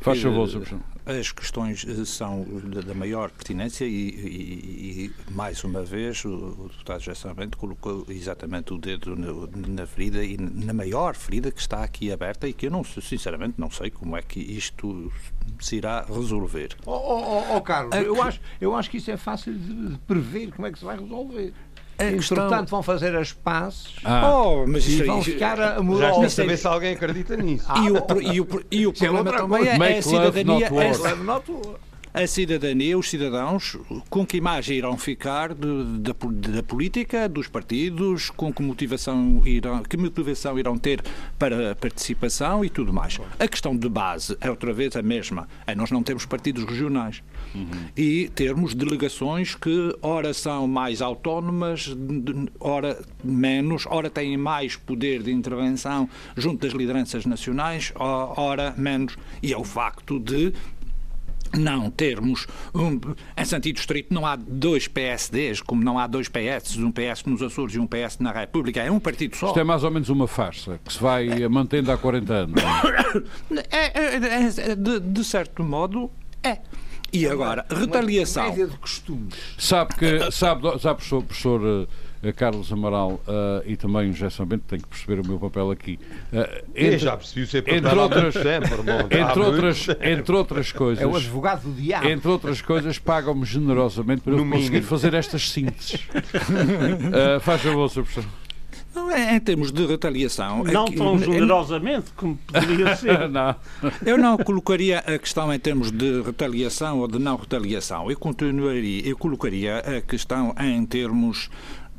S1: Faz favor, Sr.
S3: As questões eh, são da- da maior pertinência e, e- e, mais uma vez, o, o deputado José Sarmento colocou exatamente o dedo no- na ferida e na maior ferida que está aqui aberta e que eu, não, sinceramente, não sei como é que isto se irá resolver.
S2: Oh, oh, oh, oh, Carlos, eu,
S3: que-
S2: acho, eu acho que isso é fácil de prever como é que se vai resolver.
S3: A questão-
S2: Entretanto, vão fazer as pazes
S1: Ah,
S3: Oh, mas
S2: e vão
S3: isso-
S2: ficar
S4: Já
S2: amorosos.
S4: a saber se alguém acredita nisso.
S3: E o, e o, e o
S2: é
S3: problema também é, é a
S1: love,
S3: cidadania. é-
S2: tua.
S3: A cidadania, os cidadãos, com que imagem irão ficar de- da, po- da política, dos partidos, com que motivação, irão, que motivação irão ter para a participação e tudo mais. A questão de base é outra vez a mesma. É nós não temos partidos regionais. E termos delegações que ora são mais autónomas, de- ora menos, ora têm mais poder de intervenção junto das lideranças nacionais, ora menos. E é o facto de não termos, um, em sentido estrito, não há dois PSDs, como não há dois PS, um PS nos Açores e um PS na República, é um partido só.
S1: Isto é mais ou menos uma farsa que se vai mantendo há 40 anos.
S3: É, é- é- é- de, de certo modo, é. E agora, retaliação.
S2: Média de costumes.
S1: Sabe que, sabe, sabe professor, professor eh, Carlos Amaral eh, e também o José Sambento, tem que perceber o meu papel aqui. Eh,
S4: Eu
S1: entre,
S4: já percebi o seu
S1: entre
S4: papel
S1: outras-.
S4: Há
S1: entre, outras, entre outras coisas.
S2: É o advogado do diabo.
S1: Entre outras coisas, pagam-me generosamente para eu
S4: No
S1: conseguir
S4: mínimo.
S1: fazer estas sínteses. Eh, faz favor, Sr. Professor.
S3: Não, é- Em termos de retaliação.
S6: Não
S3: aqui-
S6: tão generosamente como poderia ser.
S1: Não.
S3: Eu não colocaria a questão em termos de retaliação ou de não retaliação. Eu continuaria, eu colocaria a questão em termos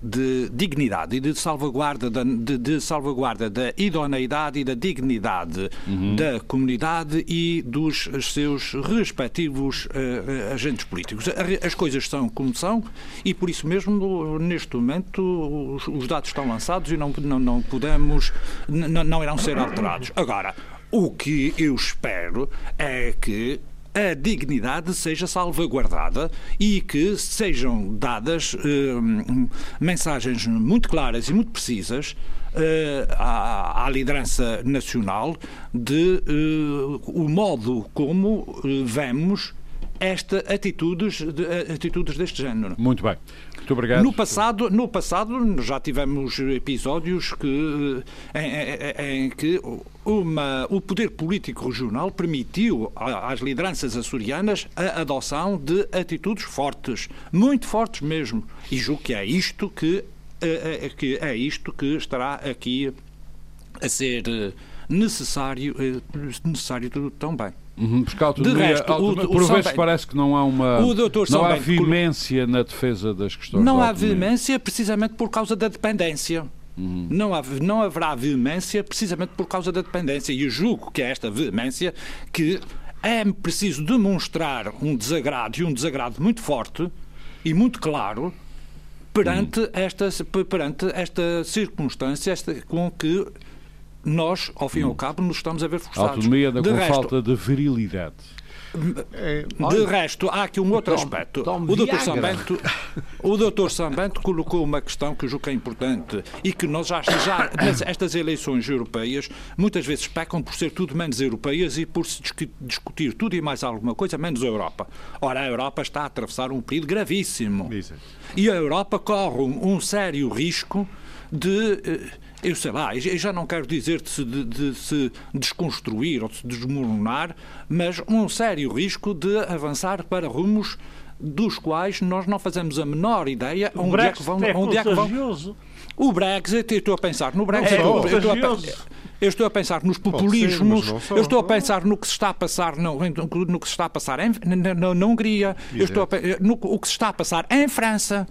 S3: de dignidade e de salvaguarda da, de, de salvaguarda da idoneidade e da dignidade da comunidade e dos seus respectivos eh, agentes políticos. As coisas são como são e por isso mesmo neste momento os, os dados estão lançados e não, não, não podemos não, não irão ser alterados. Agora, o que eu espero é que a dignidade seja salvaguardada e que sejam dadas eh, mensagens muito claras e muito precisas eh, à, à liderança nacional de eh, o modo como eh, vemos esta atitudes, de, atitudes deste género.
S1: Muito bem. Muito obrigado.
S3: No passado, no passado já tivemos episódios que, em, em, em que uma, o poder político regional permitiu às lideranças açorianas a adoção de atitudes fortes, muito fortes mesmo. E julgo que é isto que, é, é, que, é isto que estará aqui a ser necessário, necessário também.
S1: Uhum, porque a autonomia, de resto, autonomia, o, por o vezes parece que não há uma
S3: o
S1: não há veemência na defesa das questões
S3: Não há veemência precisamente por causa da dependência. Uhum. Não, há, não haverá veemência precisamente por causa da dependência. E eu julgo que é esta veemência que é preciso demonstrar um desagrado e um desagrado muito forte e muito claro perante, uhum. esta, perante esta circunstância esta, com que nós, ao fim e ao hum. cabo, nos estamos a ver forçados.
S1: A autonomia da, com resto, falta de virilidade.
S3: De resto, há aqui um outro Tom, aspecto. Tom o Dr. Sambento, o Dr. Sambento colocou uma questão que eu julgo que é importante e que nós já, já estas eleições europeias muitas vezes pecam por ser tudo menos europeias e por se discutir tudo e mais alguma coisa menos a Europa. Ora, a Europa está a atravessar um período gravíssimo. E a Europa corre um, um sério risco de eh, eu sei lá, eu já não quero dizer de se, de, de se desconstruir ou de se desmoronar, mas um sério risco de avançar para rumos dos quais nós não fazemos a menor ideia
S6: o onde é que vão. É onde é que vão.
S3: O Brexit, eu estou a pensar no Brexit. É, eu, estou a, eu, estou a, pensar nos populismos, ser, eu estou a pensar no que se está a passar no, no que se está a passar em, na, na, na Hungria, eu estou a, no o que se está a passar em França.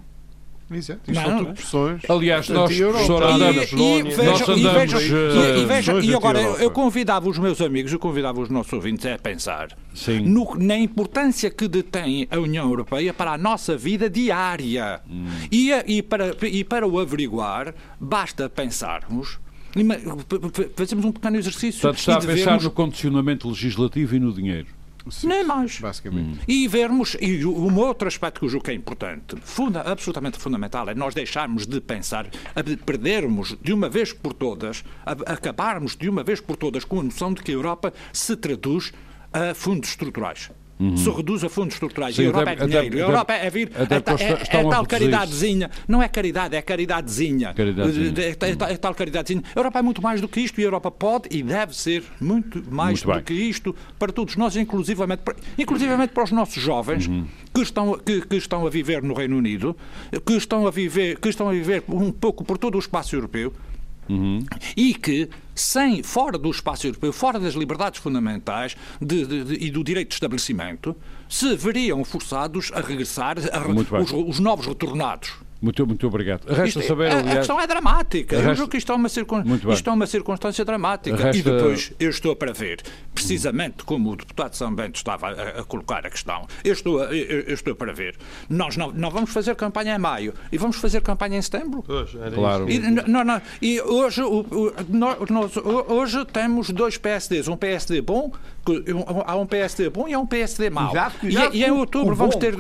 S5: Exato. Isto são tudo pressões.
S1: Aliás, nós, professora Ana, nós andamos...
S3: E, vejam, e agora, eu convidava os meus amigos, eu convidava os nossos ouvintes a pensar no, na importância que detém a União Europeia para a nossa vida diária. Hum. E, e, para, e para o averiguar, basta pensarmos fazemos um pequeno exercício.
S1: Portanto, está a pensar no condicionamento legislativo e no dinheiro.
S3: Sim, Nem mais.
S5: Basicamente. Hum.
S3: E vermos, e um outro aspecto que eu julgo que é importante, funda, absolutamente fundamental, é nós deixarmos de pensar, perdermos de uma vez por todas, acabarmos de uma vez por todas com a noção de que a Europa se traduz a fundos estruturais. Uhum. Se reduz a fundos estruturais. Sim, a Europa até, é dinheiro. Até, a Europa é vir. É, é, é, tal caridadezinha. Não é caridade, é caridadezinha. caridadezinha. É, é, tal caridadezinha. A Europa é muito mais do que isto e a Europa pode e deve ser muito mais muito do que isto para todos nós, inclusivamente, inclusivamente para os nossos jovens uhum. que, estão, que, que, estão a viver no Reino Unido, que estão a viver, que estão a viver um pouco por todo o espaço europeu. Uhum. E que, sem, fora do espaço europeu, fora das liberdades fundamentais de, de, de, e do direito de estabelecimento, se veriam forçados a regressar a, os, os novos retornados
S1: muito, muito obrigado. Resta
S3: isto,
S1: saber,
S3: a,
S1: aliás,
S3: a questão é dramática. Resta... Eu julgo que isto é uma, circun... isto é uma circunstância dramática. Resta... E depois eu estou para ver, precisamente como o deputado São Bento estava a, a colocar a questão, eu estou, a, eu, eu, estou para ver. Nós não, não vamos fazer campanha em maio e vamos fazer campanha em setembro.
S1: Pois, claro.
S3: E, não, não, e hoje, o, o, nós, hoje temos dois PSDs. Um PSD bom, há um PSD bom e há um PSD mau.
S2: Exato, exato,
S3: e, e em outubro vamos ter.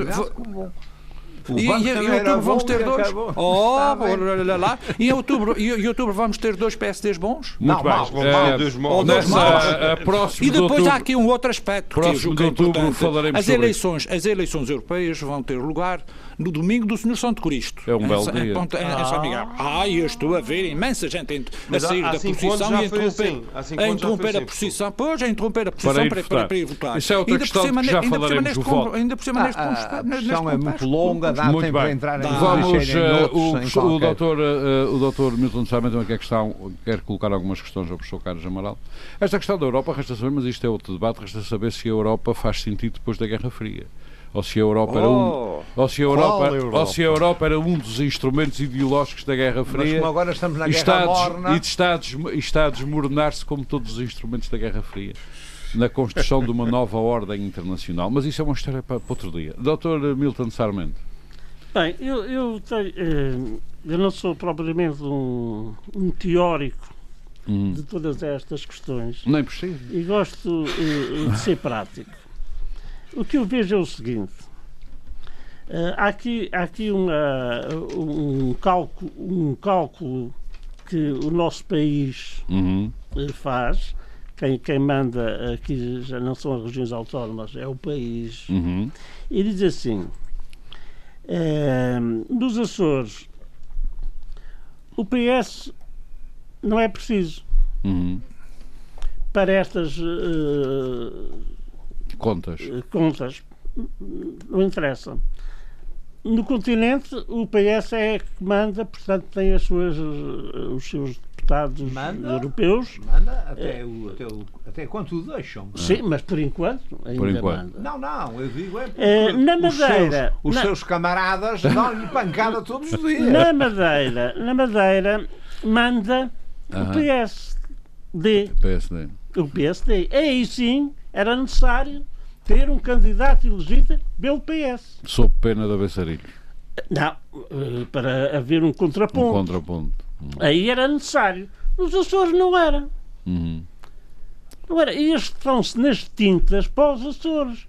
S3: E, e, em outubro vamos ter dois. Oh, lá, lá. E em outubro, e, em outubro vamos ter dois PSDs bons?
S1: Muito
S3: não,
S1: bem. Uh, dois maus. Nessa, uh,
S3: e depois
S1: outubro,
S3: há aqui um outro aspecto
S1: próximo que, é de outubro falaremos
S3: as eleições, as eleições europeias vão ter lugar no domingo do Senhor Santo Cristo.
S1: É um belo dia.
S3: Em, em, São Miguel. Ah, eu estou a ver imensa gente a sair da procissão e a interromper, assim. a, interromper a assim, procissão. Pois, a interromper a procissão para, ir votar.
S1: Isso é outra questão que já falaremos do voto.
S3: Ainda por cima neste
S2: A procissão é muito longa, dá tempo para entrar em
S1: Vamos, uh, o, doutor, uh, o doutor Milton Sá também quer, questão, quer colocar algumas questões ao professor Carlos Amaral. Esta questão da Europa, resta saber, mas isto é outro debate, resta saber se a Europa faz sentido depois da Guerra Fria. Ou se a Europa era um, ou se a Europa, Europa? ou se a Europa era um dos instrumentos ideológicos da Guerra Fria. Mas
S2: como agora estamos na
S1: e
S2: Guerra
S1: está
S2: Morna...
S1: E está, a, está a desmoronar-se como todos os instrumentos da Guerra Fria na construção de uma nova ordem internacional. Mas isso é uma história para, para outro dia. Dr. Milton Sarmento.
S7: Bem, eu, eu, tenho, eh, eu não sou propriamente um, um teórico hum. de todas estas questões.
S1: Nem possível.
S7: E gosto uh, de ser prático. O que eu vejo é o seguinte. Uh, há aqui, há aqui uma, um, cálculo, um cálculo que o nosso país uhum. faz. Quem, quem manda aqui já não são as regiões autónomas, é o país. Uhum. E diz assim: nos Açores, o PS não é preciso uhum. para estas uh,
S1: contas.
S7: contas. Não interessa. No continente, o PS é que manda, portanto, tem as suas, os seus deputados manda, europeus.
S2: Manda até, o, até, o, até quanto o deixam.
S7: Sim, mas por enquanto ainda por enquanto. manda.
S2: Não, não, eu digo é,
S7: é na Madeira.
S2: Os seus, os na, seus camaradas dão-lhe pancada todos os dias.
S7: Na Madeira, na Madeira manda uh -huh. o PSD.
S1: PSD.
S7: O PSD. Aí sim era necessário ter um candidato elegível pelo PS.
S1: Sob pena de haver sarilhos.
S7: Não, eh, para haver um contraponto.
S1: Um contraponto.
S7: Uhum. Aí era necessário. Nos Açores não era. Uhum. Não era. E estão-se nas tintas para os Açores.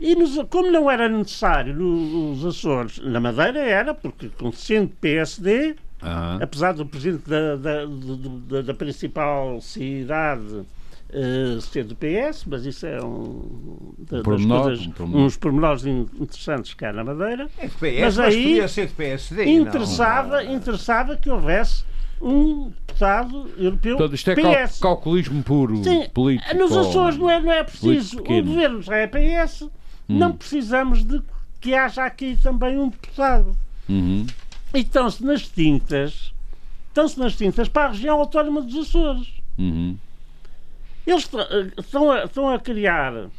S7: E nos, como não era necessário nos Açores, na Madeira era, porque sendo PSD, uhum. apesar do presidente da, da, da, da principal cidade uh, ser do PS, mas isso é um,
S1: da, um pormenor, coisas, um
S7: pormenor. uns pormenores interessantes cá na Madeira.
S2: É PS, mas, aí podia ser de PSD.
S7: Interessava, não. interessava que houvesse um deputado europeu
S1: Portanto, isto é PS. calculismo puro, Sim, político.
S7: Nos Açores não é, não é preciso. O governo já é PS, hum. não precisamos de que haja aqui também um deputado. Uhum. E estão-se nas tintas, estão-se nas tintas para a região autónoma dos Açores. Uhum. Eles estão a, estão a criar uh,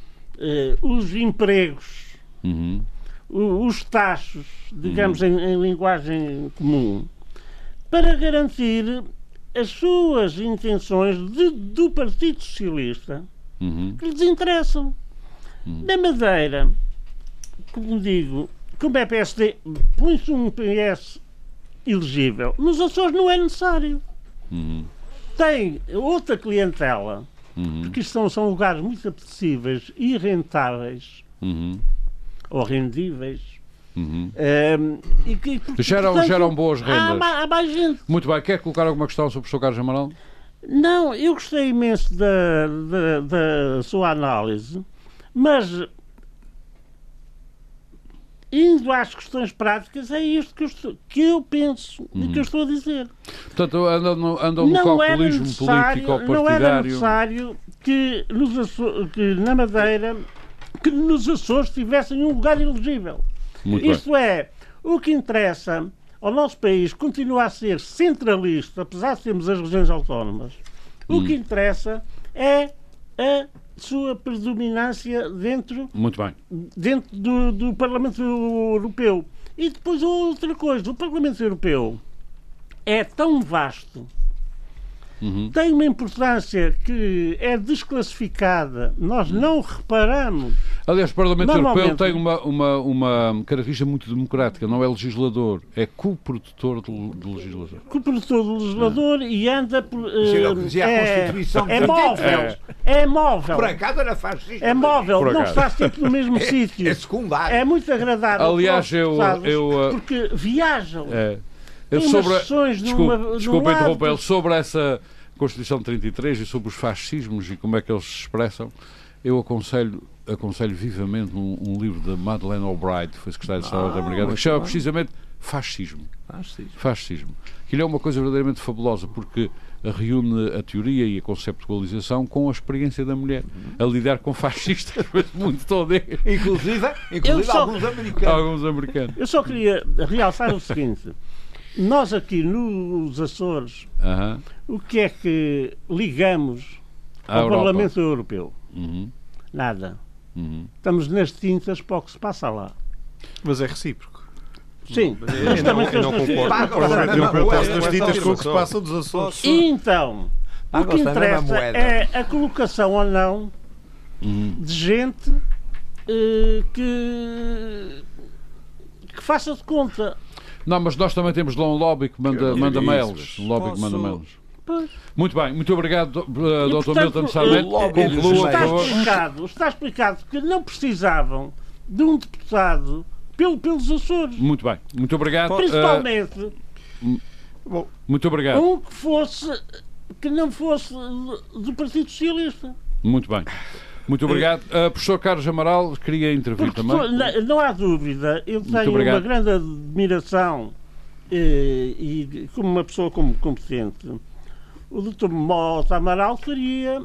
S7: os empregos, uhum. os taxos, digamos, uhum. em, em, linguagem comum, para garantir as suas intenções de, do Partido Socialista uhum. que lhes interessam. Uhum. Na Madeira, como digo, como é PSD, põe-se um PS elegível. Nos Açores não é necessário. Uhum. Tem outra clientela uhum. porque isto são, são lugares muito apetecíveis e rentáveis, uhum. ou rendíveis. Uhum. Um,
S1: e que, porque, geram, portanto, geram boas rendas.
S7: Há, há, mais gente.
S1: Muito bem. Quer colocar alguma questão sobre o professor Carlos Amaral?
S7: Não, eu gostei imenso da, da, da sua análise, mas indo às questões práticas, é isto que eu, estou, que eu penso e que eu estou a dizer.
S1: Portanto, andam no, andam no calculismo político.
S7: Não era necessário que, nos Açores, que na Madeira, que nos Açores tivessem um lugar elegível. Muito Isto bem. é, o que interessa ao nosso país continua a ser centralista, apesar de termos as regiões autónomas. O hum. que interessa é a sua predominância dentro,
S1: Muito bem.
S7: dentro do, do Parlamento Europeu. E depois outra coisa, o Parlamento Europeu é tão vasto uhum. tem uma importância que é desclassificada, nós não reparamos.
S1: Aliás, o Parlamento Europeu tem uma, uma, uma característica muito democrática, não é legislador, é co-produtor do, legislador.
S7: Co-produtor do legislador e anda por. Uh,
S2: é, a Constituição
S7: é, móvel. É. é móvel.
S2: Por acaso era fascista.
S7: É móvel, não está sempre no mesmo é, sítio.
S2: É secundário.
S7: É muito agradável.
S1: Aliás, eu, eu.
S7: Porque viajam.
S1: É. Tem sobre, desculpe, desculpe interromper sobre essa Constituição de 33 e sobre os fascismos e como é que eles se expressam, eu aconselho, aconselho vivamente um, um livro da Madeleine Albright, que foi secretária de Estado ah, americana, que chama precisamente Fascismo. Fascismo. Fascismo. Aquilo é uma coisa verdadeiramente fabulosa, porque reúne a teoria e a conceptualização com a experiência da mulher a lidar com fascistas muito todos.
S2: Inclusive, inclusive só, alguns americanos.
S1: Alguns americanos.
S7: Eu só queria realçar o seguinte. Nós aqui nos Açores, uh -huh. o que é que ligamos ao Parlamento Europeu? Uhum. Nada. Uhum. Estamos nas tintas para o que se passa lá.
S5: Mas é recíproco.
S7: Sim,
S4: mas também não, não concordo.
S5: O Parlamento Europeu está nas tintas com o que se passa dos Açores.
S7: Então, o que interessa é a colocação ou não uhum. de gente uh, que, que faça de conta.
S1: Não, mas nós também temos lá um lobby que manda, manda mails. Um lobby que manda mails. Muito bem, muito obrigado, uh, Dr. Milton Sarmento.
S7: Está explicado, está explicado que não precisavam de um deputado pelo, pelos Açores.
S1: Muito bem, muito obrigado.
S7: Principalmente.
S1: Uh, muito obrigado.
S7: Um que fosse que não fosse do Partido Socialista.
S1: Muito bem. Muito obrigado. Uh, professor Carlos Amaral, queria intervir
S7: Porque,
S1: também.
S7: Não, não, há dúvida, eu tenho uma grande admiração eh, e como uma pessoa competente o Dr. Mota Amaral seria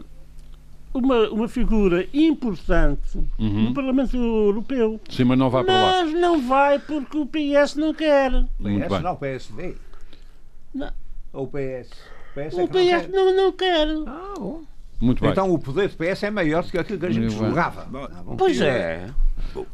S7: uma, uma figura importante uhum. no Parlamento Europeu.
S1: Sim, mas não vai para
S7: lá. Mas não vai porque o PS não quer.
S2: Muito PS bem. não, PSD. Não. Ou PS?
S7: PS é o PS não, não, não quer.
S2: Ah, bom. Muito bem. Então o poder do PS é maior do que aquilo que a gente julgava.
S7: Ah, pois é.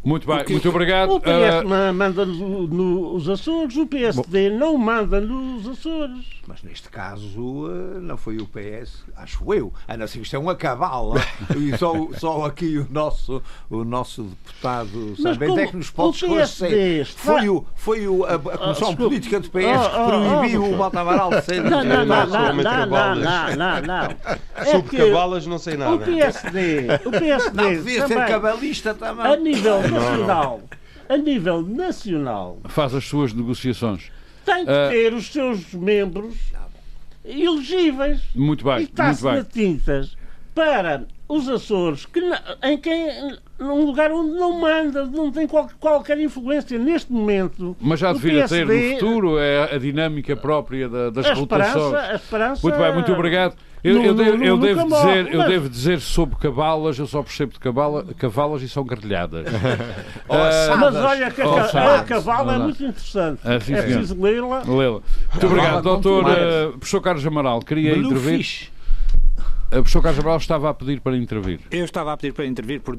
S1: Muito bem, muito obrigado.
S7: O PS uh... manda nos Açores, o PSD Bom. não manda nos Açores.
S2: Mas neste caso eh, não foi o PS, acho eu. Ana, assim, isto é uma cavala. e só, só aqui o nosso, o nosso deputado Sambens é que nos pode esclarecer. Foi, o, foi o, a, a Comissão oh, Política do PS que proibiu o Mota Amaral de ser.
S7: Não, não, não, não, não, não, não, não.
S4: É Sobre cavalas não sei nada.
S7: O PSD, o PSD
S2: não devia ser cabalista também.
S7: A nível nacional, a nível nacional,
S1: faz as suas negociações.
S7: Tem que uh, ter os seus membros elegíveis.
S1: Muito bem,
S7: e
S1: está-se
S7: na tintas para os Açores, que, em quem, num lugar onde não manda, não tem qual, qualquer influência neste momento.
S1: Mas já devia ter no futuro é a dinâmica própria da, das
S7: a
S1: rotações.
S7: A esperança,
S1: muito bem, muito obrigado. Eu, no, eu, devo, no, eu devo dizer, mas... eu devo dizer sobre cavalas, eu só percebo de cavala, cavalas e são cartilhadas.
S7: uh, mas olha que a, a cavala é muito interessante. Ah, sim, é preciso lê-la.
S1: Lê-la. Muito obrigado, doutor uh, professor Carlos Amaral. Queria intervir. O professor Carlos Cabral estava a pedir para intervir.
S3: Eu estava a pedir para intervir por,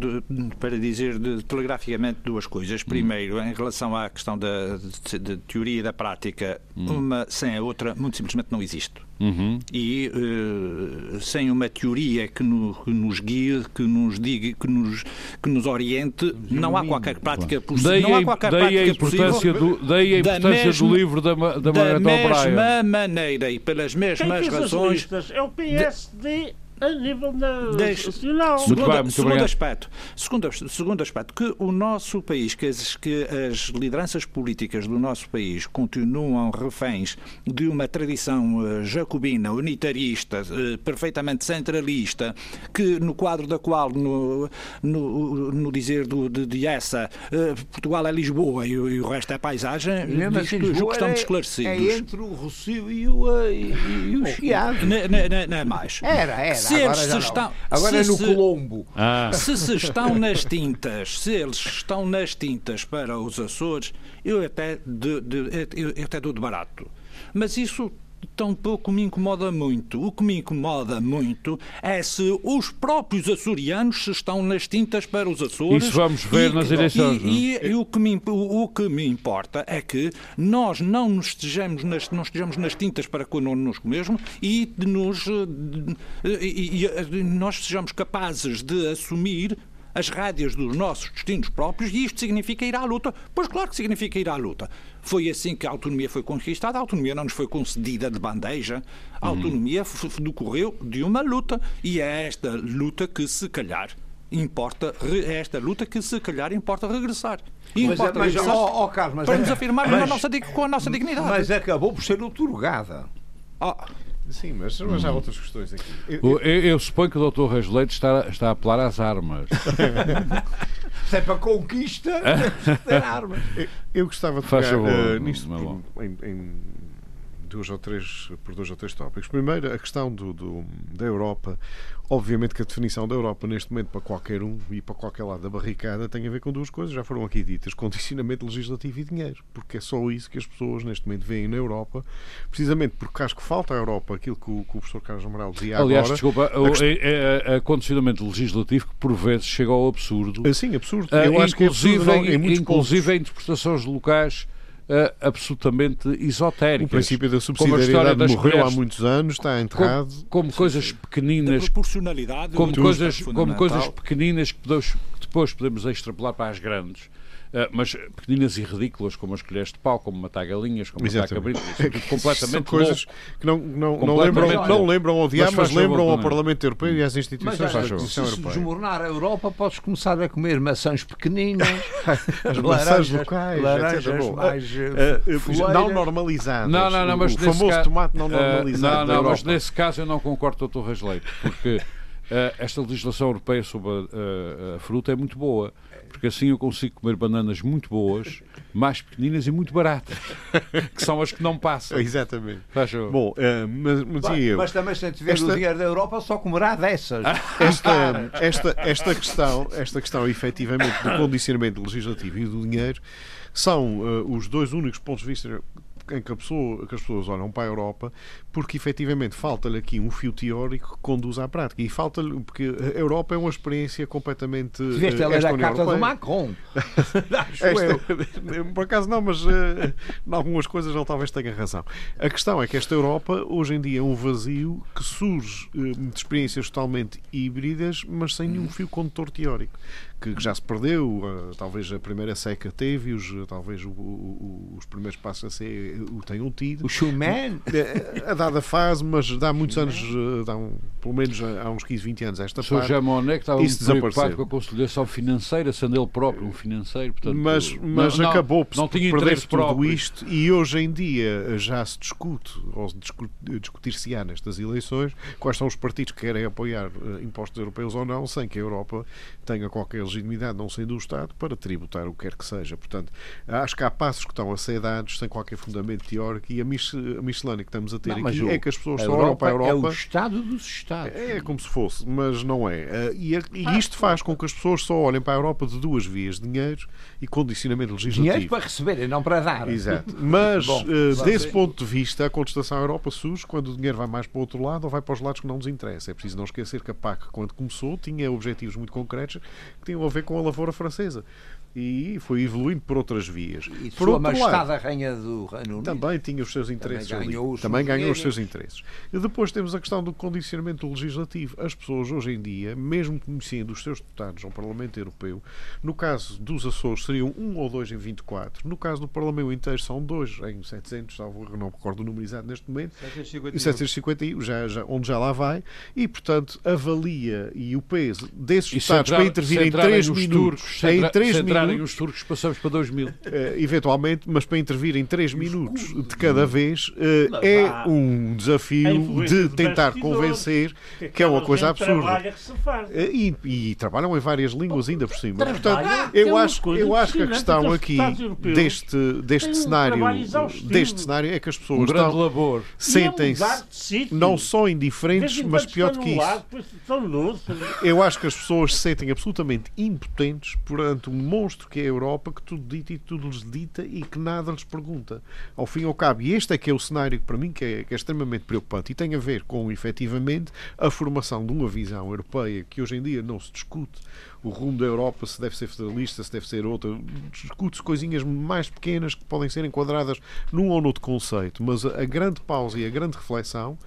S3: para dizer de, telegraficamente duas coisas. Primeiro, hum. em relação à questão da de, de teoria e da prática, hum. uma sem a outra muito simplesmente não existe. Uhum. E uh, sem uma teoria que, no, que, nos guie, que nos diga, que nos, que nos oriente, não há qualquer prática possível. Não há qualquer
S1: daí prática a importância possível. Do, daí a importância mesma, do livro da, da, da
S3: Da mesma maneira e pelas mesmas
S7: Quem
S3: razões.
S7: É o PSD a nível nacional.
S3: Segundo, bem, segundo aspecto, segundo, segundo aspecto, que o nosso país, que as, que as lideranças políticas do nosso país continuam reféns de uma tradição uh, jacobina, unitarista, uh, perfeitamente centralista, que no quadro da qual, no, no, no dizer do, de, de essa, uh, Portugal é Lisboa e, e, o resto é paisagem,
S2: Mesmo assim, que estamos
S3: é, esclarecidos.
S2: É entre o Rocio e o, e, e o Chiado.
S3: Não é mais.
S2: Era, era
S3: eles se estão,
S2: agora é no
S3: se,
S2: Colombo.
S3: Ah. Se se estão nas tintas, se eles estão nas tintas para os Açores, eu até, de, de, eu até dou de barato. Mas isso tampouco me incomoda muito. O que me incomoda muito é se os próprios açorianos estão nas tintas para os Açores.
S1: Isso vamos ver
S3: e,
S1: nas eleições.
S3: E, e, e, o, que me, o, o, que me importa é que nós não nos estejamos nas, não estejamos nas tintas para connosco mesmo e nos, e, e nós sejamos capazes de assumir as rédeas dos nossos destinos próprios e isto significa ir à luta. Pois claro que significa ir à luta. Foi assim que a autonomia foi conquistada. A autonomia não nos foi concedida de bandeja. A uhum. autonomia decorreu de uma luta e é esta luta que se calhar importa é esta luta que se calhar importa regressar. E
S2: mas,
S3: importa
S2: mas, regressar oh, oh, Carlos, mas,
S3: para nos afirmarmos mas, nossa, com a nossa dignidade.
S2: Mas acabou por ser otorgada.
S5: Oh. Sim, mas, mas há outras questões aqui.
S1: Eu, eu, eu suponho que o Dr. Reis Leite está, está a apelar às armas.
S2: Se é para conquista, ter armas.
S5: Eu, eu gostava de pegar uh, nisto em, em, duas ou três, por dois ou três tópicos. Primeiro, a questão do, do, da Europa. Obviamente que a definição da Europa, neste momento, para qualquer um e para qualquer lado da barricada, tem a ver com duas coisas, já foram aqui ditas: condicionamento legislativo e dinheiro. Porque é só isso que as pessoas, neste momento, veem na Europa, precisamente porque acho que falta à Europa aquilo que o, que o professor Carlos Amaral dizia
S1: Aliás,
S5: agora.
S1: desculpa, a, a, a, condicionamento legislativo que por vezes chega ao absurdo.
S5: Sim, absurdo. Eu uh, acho que é absurdo,
S1: não, em inclusive em interpretações locais uh, absolutamente esotéricas.
S5: O princípio da subsidiariedade morreu mulheres, há muitos anos, está enterrado.
S1: Como, como coisas sim. pequeninas.
S3: proporcionalidade.
S1: Como coisas, como coisas pequeninas que depois podemos extrapolar para as grandes. Uh, mas pequeninas e ridículas, como as colheres de pau, como matar galinhas, como matar cabritos, completamente São
S5: coisas
S1: louco.
S5: que não, não, não, lembram, não lembram ao diabo, mas, mas lembram ao Parlamento Europeu e às instituições mas, da Comissão Europeia.
S2: Se desmoronar a Europa, podes começar a comer maçãs pequeninas,
S5: as maçãs locais,
S2: laranjas mais uh,
S5: uh, não normalizadas.
S1: Não, não, não, mas
S5: o famoso
S1: caso,
S5: tomate não normalizado.
S1: não, não, mas nesse caso eu não concordo com o Dr. Rasleito, porque esta legislação europeia sobre a, a fruta é muito boa porque assim eu consigo comer bananas muito boas, mais pequeninas e muito baratas, que são as que não passam.
S5: Exatamente. Bom, uh, mas, mas,
S2: Bem, eu, mas também se tiver esta... o dinheiro da Europa só comerá dessas.
S5: Esta, esta, esta questão, esta questão efetivamente do condicionamento legislativo e do dinheiro são uh, os dois únicos pontos de vista em que, pessoa, que, as pessoas olham para a Europa, porque efetivamente falta-lhe aqui um fio teórico que conduz à prática. E falta-lhe, porque a Europa é uma experiência completamente.
S2: Tiveste a ler a carta do Macron.
S5: esta, por acaso não, mas uh, em algumas coisas ele talvez tenha razão. A questão é que esta Europa, hoje em dia, é um vazio que surge uh, de experiências totalmente híbridas, mas sem nenhum fio condutor teórico que já se perdeu, uh, talvez a primeira seca teve-os, talvez o, o, os primeiros passos a ser o tenham tido.
S2: O Schumann?
S5: A, dada fase, mas dá muitos anos, uh, dá um, pelo menos há uns 15, 20 anos esta
S1: parte. O Sr. Jamonet estava muito preocupado com a conciliação financeira, sendo ele próprio um financeiro. Portanto,
S5: mas mas não, acabou por, não por perder tudo próprio. isto e hoje em dia já se discute, ou discutir-se-á nestas eleições, quais são os partidos que querem apoiar impostos europeus ou não, sem que a Europa tenha qualquer legitimidade, não sendo o Estado, para tributar o que quer que seja. Portanto, acho que há passos que estão a ser dados sem qualquer fundamento teórico e a, mis, a miscelânea que estamos a ter não, aqui é que as pessoas só olham para a Europa.
S2: É o Estado dos Estados.
S5: É, é como se fosse, mas não é. Eh, e, e isto faz com que as pessoas só olhem para a Europa de duas vias: dinheiro e condicionamento legislativo.
S2: Dinheiro para receber e não para dar.
S5: Exato. Mas, Bom, uh, desse ponto de vista, a contestação à Europa surge quando o dinheiro vai mais para o outro lado ou vai para os lados que não nos interessa. É preciso não esquecer que a PAC, quando começou, tinha objetivos muito concretos que tinham a ver com a lavoura francesa e foi evoluindo por outras vias.
S2: E por Sua Majestade lado, a Rainha do Reino Unido
S5: também tinha os seus interesses também ganhou, os, também ganhou os seus interesses. E depois temos a questão do condicionamento legislativo. As pessoas hoje em dia, mesmo conhecendo os seus deputados ao Parlamento Europeu, no caso dos Açores seriam um ou dois em 24, no caso do Parlamento inteiro são dois em 700, salvo, não me recordo o número exato neste momento, 751, 751 já, já, onde já lá vai, e portanto avalia e o peso desses deputados para intervir em 3 minutos, em 3 minutos
S1: entrarem os turcos, passamos para 2 mil. Uh,
S5: eventualmente, mas para intervir em 3 minutos de cada vez, uh, é um desafio de tentar convencer que é uma coisa absurda. Uh, e, e, trabalham em várias línguas ainda por cima. Portanto, eu acho, eu acho que a questão aqui deste, deste cenário deste cenário é que as pessoas
S1: um
S5: estão,
S1: labor.
S5: sentem-se não só indiferentes, mas pior do que isso. Eu acho que as pessoas se sentem absolutamente impotentes perante um monstro monstro que é a Europa, que tudo dita e tudo lhes dita e que nada lhes pergunta. Ao fim e ao cabo, e este é que é o cenário que para mim que é, que é extremamente preocupante e tem a ver com, efetivamente, a formação de uma visão europeia que hoje em dia não se discute o rumo da Europa, se deve ser federalista, se deve ser outra. Discute-se coisinhas mais pequenas que podem ser enquadradas num ou noutro conceito, mas a, grande pausa e a grande reflexão,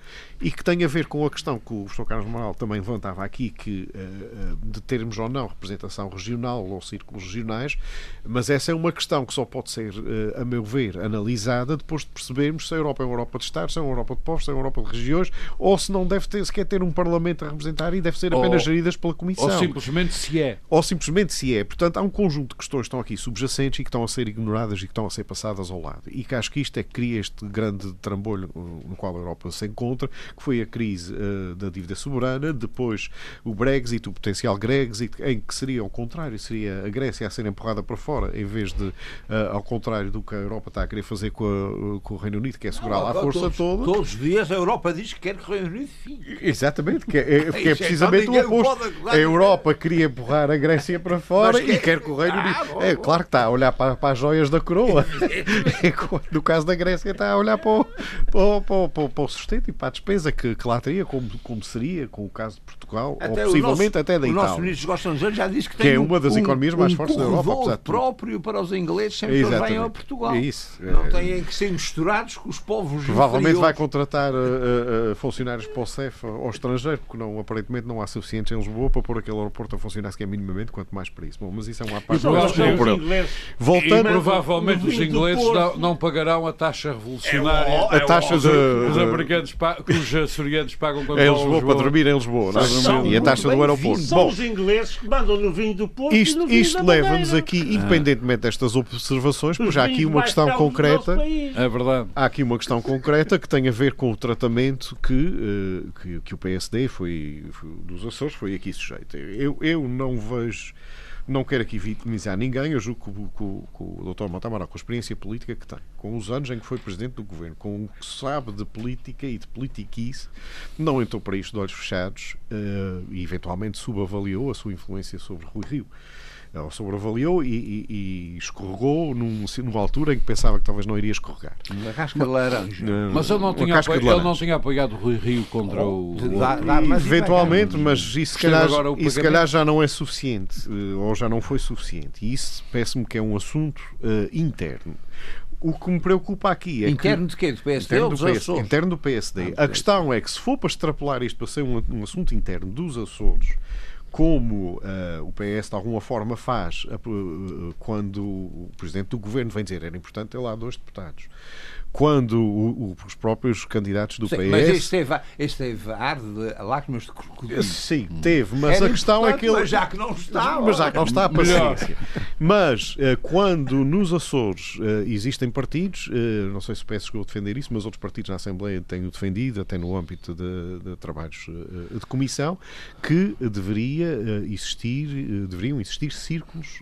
S5: e que tem a ver com a questão que o Sr. Carlos Moral também levantava aqui, que uh, de termos ou não representação regional ou círculos regionais, mas essa é uma questão que só pode ser, uh, a meu ver, analisada depois de percebermos se a Europa é uma Europa de Estados, se é uma Europa de povos, se é uma Europa de regiões, ou se não deve ter, sequer ter um Parlamento a representar e deve ser apenas ou, geridas pela Comissão.
S1: Ou simplesmente se é é.
S5: Ou simplesmente se é. Portanto, há um conjunto de questões que estão aqui subjacentes e que estão a ser ignoradas e que estão a ser passadas ao lado. E que acho que isto é que cria este grande trambolho no qual a Europa se encontra, que foi a crise uh, da dívida soberana, depois o Brexit, o potencial Brexit, em que seria ao contrário, seria a Grécia a ser empurrada para fora, em vez de, uh, ao contrário do que a Europa está a querer fazer com, a, com o Reino Unido, que é segurar lá a força
S2: todos,
S5: toda.
S2: Todos os dias a Europa diz que quer que o Reino Unido fique.
S5: Exatamente, que é, que é precisamente o oposto. A Europa queria empurrar a Grécia para fora e quer que o Reino Unido. Ah, é claro que está a olhar para, para as joias da coroa. no caso da Grécia, está a olhar para o, para, para, para, o sustento e para a despesa que, que lá teria, como, como seria com o caso de Portugal, até ou possivelmente nosso, até da Itália.
S2: O nosso ministro gostam de já disse que,
S5: que é uma das um, economias mais um fortes da Europa.
S2: próprio para os ingleses sempre que venham a Portugal.
S5: É isso.
S2: Não têm que ser misturados com os povos
S5: Provavelmente
S2: inferiores.
S5: vai contratar uh, uh, funcionários para o CEF ao estrangeiro, porque não, aparentemente não há suficientes em Lisboa para pôr aquele aeroporto a funcionar sequer minimamente, quanto mais para isso. Bom, mas isso é uma parte
S1: do Voltando, e provavelmente os ingleses não, não, pagarão a taxa revolucionária. É,
S5: a taxa de,
S1: os americanos que os açorianos pagam quando
S5: em Lisboa, Lisboa, para dormir em Lisboa. Não? É? E a taxa do aeroporto.
S7: São Bom, os ingleses que mandam no vinho do Porto.
S5: Isto, isto leva-nos aqui, independentemente destas observações, pois há aqui uma questão concreta.
S1: É verdade.
S5: Há aqui uma questão concreta que tem a ver com o tratamento que, uh, que, que, o PSD foi, foi, dos Açores foi aqui sujeito. Eu, eu não vejo não quero aqui vitimizar ninguém, eu julgo que, que, que o Dr. Montamara, com a experiência política que tem, com os anos em que foi Presidente do Governo, com o que sabe de política e de politiquice, não entrou para isto de olhos fechados uh, e eventualmente subavaliou a sua influência sobre Rui Rio. Ela sobreavaliou e, e, e escorregou num, numa altura em que pensava que talvez não iria escorregar.
S2: Uma casca de laranja.
S1: Mas ele não, tinha, apoio, ele não tinha apoiado Rui Rio contra o.
S5: Dá, dá, mas eventualmente, mas isso se, calhar, isso calhar já não é suficiente, eh, ou já não foi suficiente. E isso parece-me que é um assunto uh, interno. O que me preocupa aqui é
S2: interno
S5: que,
S2: de quê? Do PSD
S5: interno
S2: do,
S5: PSD, interno do PSD. Ah, a questão é que se for para extrapolar isto para ser um, um assunto interno dos Açores, como uh, o PS de alguma forma faz uh, quando o Presidente do Governo vem dizer era importante ter lá dois deputados quando o, o, os próprios candidatos do Sim, PS.
S2: Mas este teve, este teve ar de lágrimas de crocodilo.
S5: Sim, teve, mas Era a questão é que ele.
S2: Mas já que não está.
S5: Mas já que não está, a paciência. Mas uh, quando nos Açores uh, existem partidos, uh, não sei se o PS chegou a defender isso, mas outros partidos na Assembleia têm-o defendido, até no âmbito de, de trabalhos de comissão, que deveria existir, deveriam existir círculos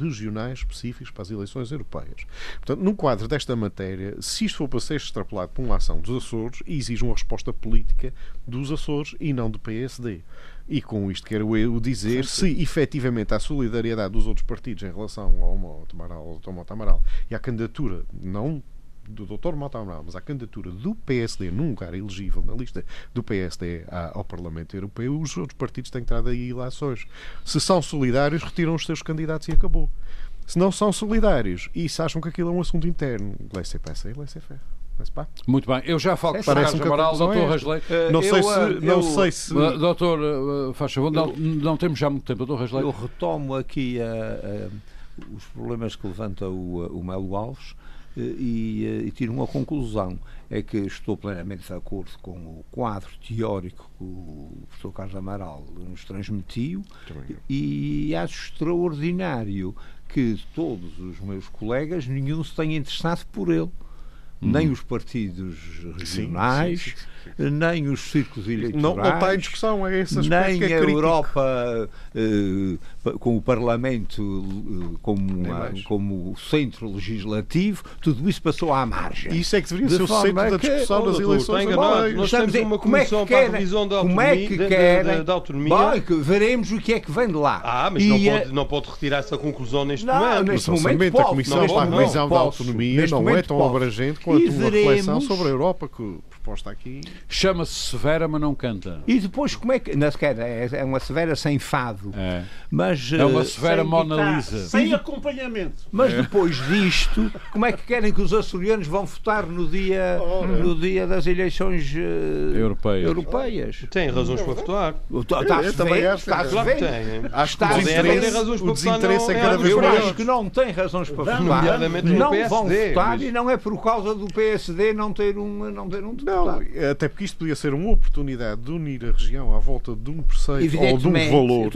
S5: regionais específicos para as eleições europeias. Portanto, no quadro desta matéria, se isto for para ser extrapolado para uma ação dos Açores, exige uma resposta política dos Açores e não do PSD. E com isto quero eu dizer sim, sim. se efetivamente há solidariedade dos outros partidos em relação ao Mota Amaral, ao Mota Amaral e à candidatura, não do Dr. Mota Amaral, mas à candidatura do PSD num lugar elegível na lista do PSD ao Parlamento Europeu, os outros partidos têm que entrar aí ilações. Se são solidários, retiram os seus candidatos e acabou se não são solidários e se acham que aquilo é um assunto interno, laissez-passer, laissez-faire.
S1: Muito bem, eu já falo com o Carlos Amaral, doutor Rasleiro.
S5: Uh, não, sei se, não eu, sei se.
S1: Doutor, uh, faz favor, não, não temos já muito tempo, doutor Rasleiro.
S2: Eu retomo aqui uh, os problemas que levanta o, o Melo Alves e, e tiro uma conclusão. É que estou plenamente de acordo com o quadro teórico que o professor Carlos Amaral nos transmitiu e acho extraordinário que todos os meus colegas, nenhum se tenha interessado por ele. Hum. Nem os partidos regionais, sim, sim, sim nem os círculos eleitorais.
S5: Não, não está em discussão, é esse
S2: Nem
S5: é
S2: a Europa eh, com o Parlamento eh, como, uma, como centro legislativo, tudo isso passou à margem.
S5: Isso é que deveria de ser o centro da discussão das eleições.
S4: Nós, nós temos uma comissão
S2: como é
S4: que para a revisão da autonomia.
S2: Como é que querem,
S4: da, autonomia.
S2: Bom, veremos o que é que vem de lá.
S4: Ah, mas não, pode, não pode retirar essa conclusão neste
S2: não,
S4: momento.
S2: Neste momento, pode,
S5: a Comissão para a revisão da autonomia não é tão abrangente quanto uma reflexão sobre a Europa que proposta aqui.
S1: Chama-se severa, mas não canta.
S2: E depois, como é que. Não sequer, é, é uma severa sem fado.
S1: É,
S2: mas,
S1: é uma eh, severa Mona Lisa.
S7: Sem acompanhamento.
S2: Mas é. depois disto, como é que querem que os açorianos vão votar no dia, oh, no dia das eleições uh,
S1: europeias.
S2: europeias?
S4: Tem razões para votar.
S2: Está-se bem, está-se bem.
S5: Acho que o desinteresse, o desinteresse é cada vez
S2: maior. Eu acho que não tem razões para votar. Não vão votar e não é por causa do PSD não ter um, não ter um deputado.
S5: Até porque isto podia ser uma oportunidade de unir a região à volta de um preceito ou de um valor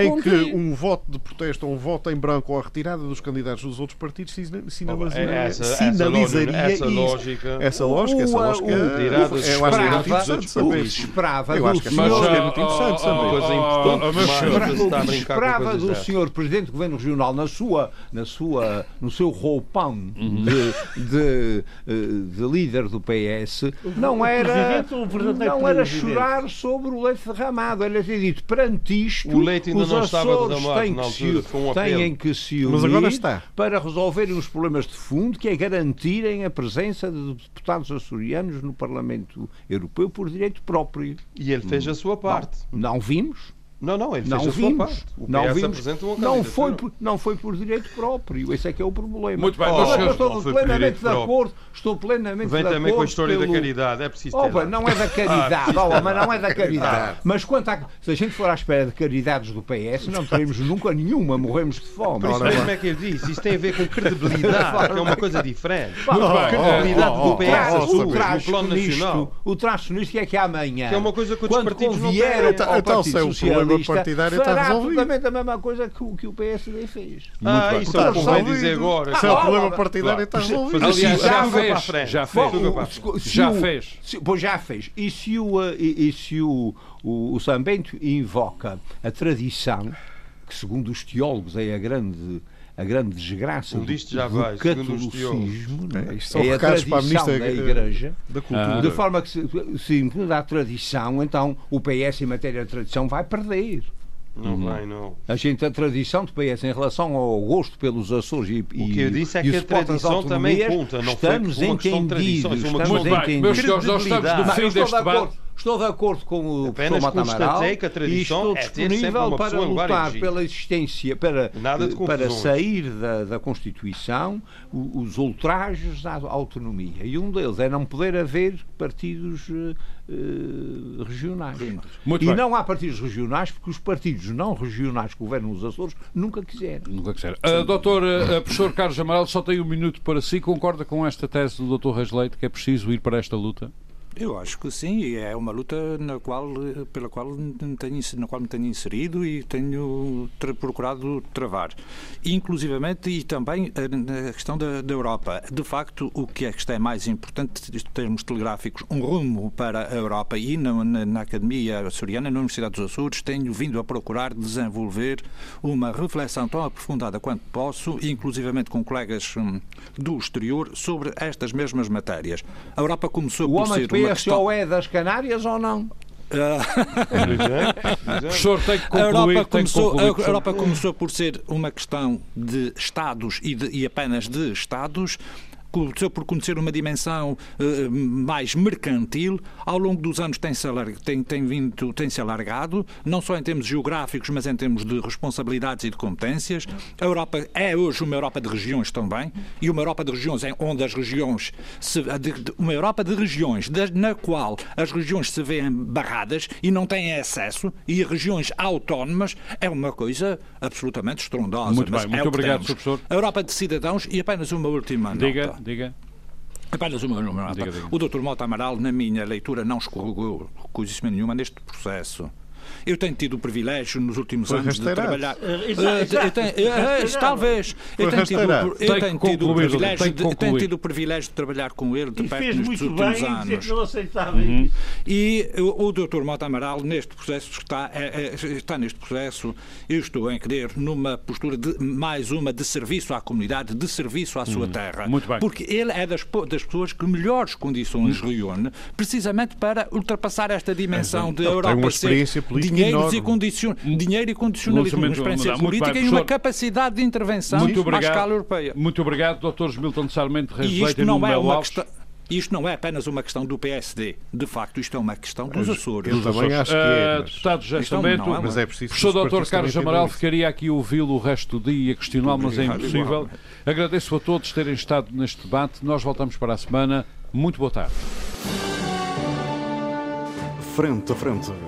S5: em que um voto de protesto ou um voto em branco ou a retirada dos candidatos dos outros partidos sinalizaria, essa, sinalizaria essa, lógica, essa lógica, essa lógica, eu acho que é muito interessante saber.
S2: Esperava
S5: eu acho que é muito interessante saber.
S2: Coisa importante, está a brincar esperava do senhor Presidente do Governo Regional na sua, na sua, no seu roupão uhum. de, de, eh, de, líder do PS não era, não era chorar sobre o leite derramado, era ter dito perante isto
S4: o leite ainda
S2: os
S4: não
S2: Açores têm que, se, têm que se unir para resolverem os problemas de fundo que é garantirem a presença de deputados açorianos no Parlamento Europeu por direito próprio.
S4: E ele fez a sua parte.
S2: Não, não vimos.
S4: Não, não, ele
S2: não
S4: fez
S2: vimos,
S4: a sua parte. O
S2: não vimos, não foi, por, não foi por direito próprio. Esse é que é o problema.
S1: Muito bem,
S2: oh, mas estou plenamente de acordo. Estou plenamente
S4: Vem
S2: de
S4: também
S2: com
S4: a história pelo... da caridade. É preciso
S2: ter. Oh, não é da caridade, oh, mas não é da caridade. Mas quanto a, se a gente for à espera de caridades do PS, não teremos nunca nenhuma, morremos de fome.
S4: Por isso mesmo é que ele disse. Isso tem a ver com credibilidade, que é uma coisa diferente. A credibilidade do PS no plano nacional.
S2: O traço nisto é que amanhã.
S4: Que é uma coisa que outros partidos não
S2: vieram ao Partido Socialista fará absolutamente a mesma coisa que o, que o PSD fez.
S4: Ah, isso é o que vai dizer agora.
S5: Se é o problema partidário, está resolvido.
S1: Aliás, já fez. Já fez. Já fez.
S2: Pois já fez. E se o, e, se o, o, o Sambento invoca a tradição, que segundo os teólogos é a grande a grande desgraça
S4: um do, já vai,
S2: do catolicismo
S5: é, isto é a tradição
S2: da Igreja da cultura. de forma que se, se a tradição então o PS em matéria de tradição vai perder
S4: não uhum. vai, não. A
S2: gente, a tradição do PS em relação ao gosto pelos Açores e,
S4: o que eu disse é que a tradição também conta, não
S2: estamos
S4: foi
S2: entendidos.
S1: Estamos Muito bem, meus senhores, nós estamos no fim deste debate.
S2: Estou de acordo com o
S4: Apenas
S2: professor Matamaral
S4: que a tradição
S2: e estou disponível
S4: é
S2: para lutar pela existência, para, para sair da, da Constituição os ultrajes à autonomia. E um deles é não poder haver partidos uh, regionais. Muito e bem. não há partidos regionais porque os partidos não regionais que governam os Açores nunca quiseram.
S1: Nunca quiseram. Uh, doutor, uh, professor Carlos Amaral, só tem um minuto para si. Concorda com esta tese do doutor Reis Leite que é preciso ir para esta luta?
S3: Eu acho que sim, e é uma luta na qual, pela qual tenho, na qual me tenho inserido e tenho tra procurado travar. Inclusivamente, e também eh, na questão da, da, Europa. De facto, o que é que está é mais importante, em termos telegráficos, um rumo para a Europa e na, na, na Academia Açoriana, na Universidade dos Açores, tenho vindo a procurar desenvolver uma reflexão tão aprofundada quanto posso, inclusivamente com colegas hum, do exterior, sobre estas mesmas matérias. A Europa começou por ser uma
S2: questão... é das Canárias ou não?
S1: o professor tem que concluir. A Europa,
S3: começou, concluir, a Europa começou por ser uma questão de Estados e, de, e apenas de Estados começou por conhecer uma dimensão uh, mais mercantil, ao longo dos anos tem-se tem, tem vindo, tem-se alargado, não só em termos geográficos, mas em termos de responsabilidades e de competências. A Europa é hoje uma Europa de regiões também, e uma Europa de regiões onde as regiões, se, uma Europa de regiões na qual as regiões se veem barradas e não têm acesso, e regiões autónomas, é uma coisa absolutamente estrondosa.
S1: Muito bem, muito
S3: é
S1: obrigado, professor.
S3: A Europa de cidadãos, e apenas uma última nota.
S1: Diga.
S3: Apenas uma, uma diga, diga. O Dr. Mota Amaral, na minha leitura, não escorregou coisíssima nenhuma neste processo. Eu tenho tido o privilégio nos últimos Foi anos de trabalhar. Talvez. Eu tenho tido, eu tenho tido, o privilégio de, tenho tido o privilégio de trabalhar com ele de perto nestes últimos anos.
S7: Uhum.
S3: E o, o Dr. Mota Amaral, neste processo, está, é, é, está neste processo, eu estou em querer, numa postura de mais uma de serviço à comunidade, de serviço à sua uhum. terra.
S1: Muito bem.
S3: Porque ele é das, das pessoas que melhores condições uhum. reúne, precisamente para ultrapassar esta dimensão de Europa ser dinheiros e condicion... dinheiro e condicionalismo, uma experiência política bem, e uma capacidade de intervenção muito obrigado, à escala europeia.
S1: Muito obrigado, Dr. Milton Sarmento Reis
S3: e não é uma questão isto não é apenas uma questão do PSD. De facto, isto é uma questão dos Açores.
S5: Eu também acho que é.
S1: Mas... Uh, deputado José Bento, é mas é preciso. Professor Dr. Carlos Amaral, ficaria aqui ouvi-lo o resto do dia, questioná-lo, mas é impossível. Agradeço a todos terem estado neste debate. Nós voltamos para a semana. Muito boa tarde.
S8: Frente a frente.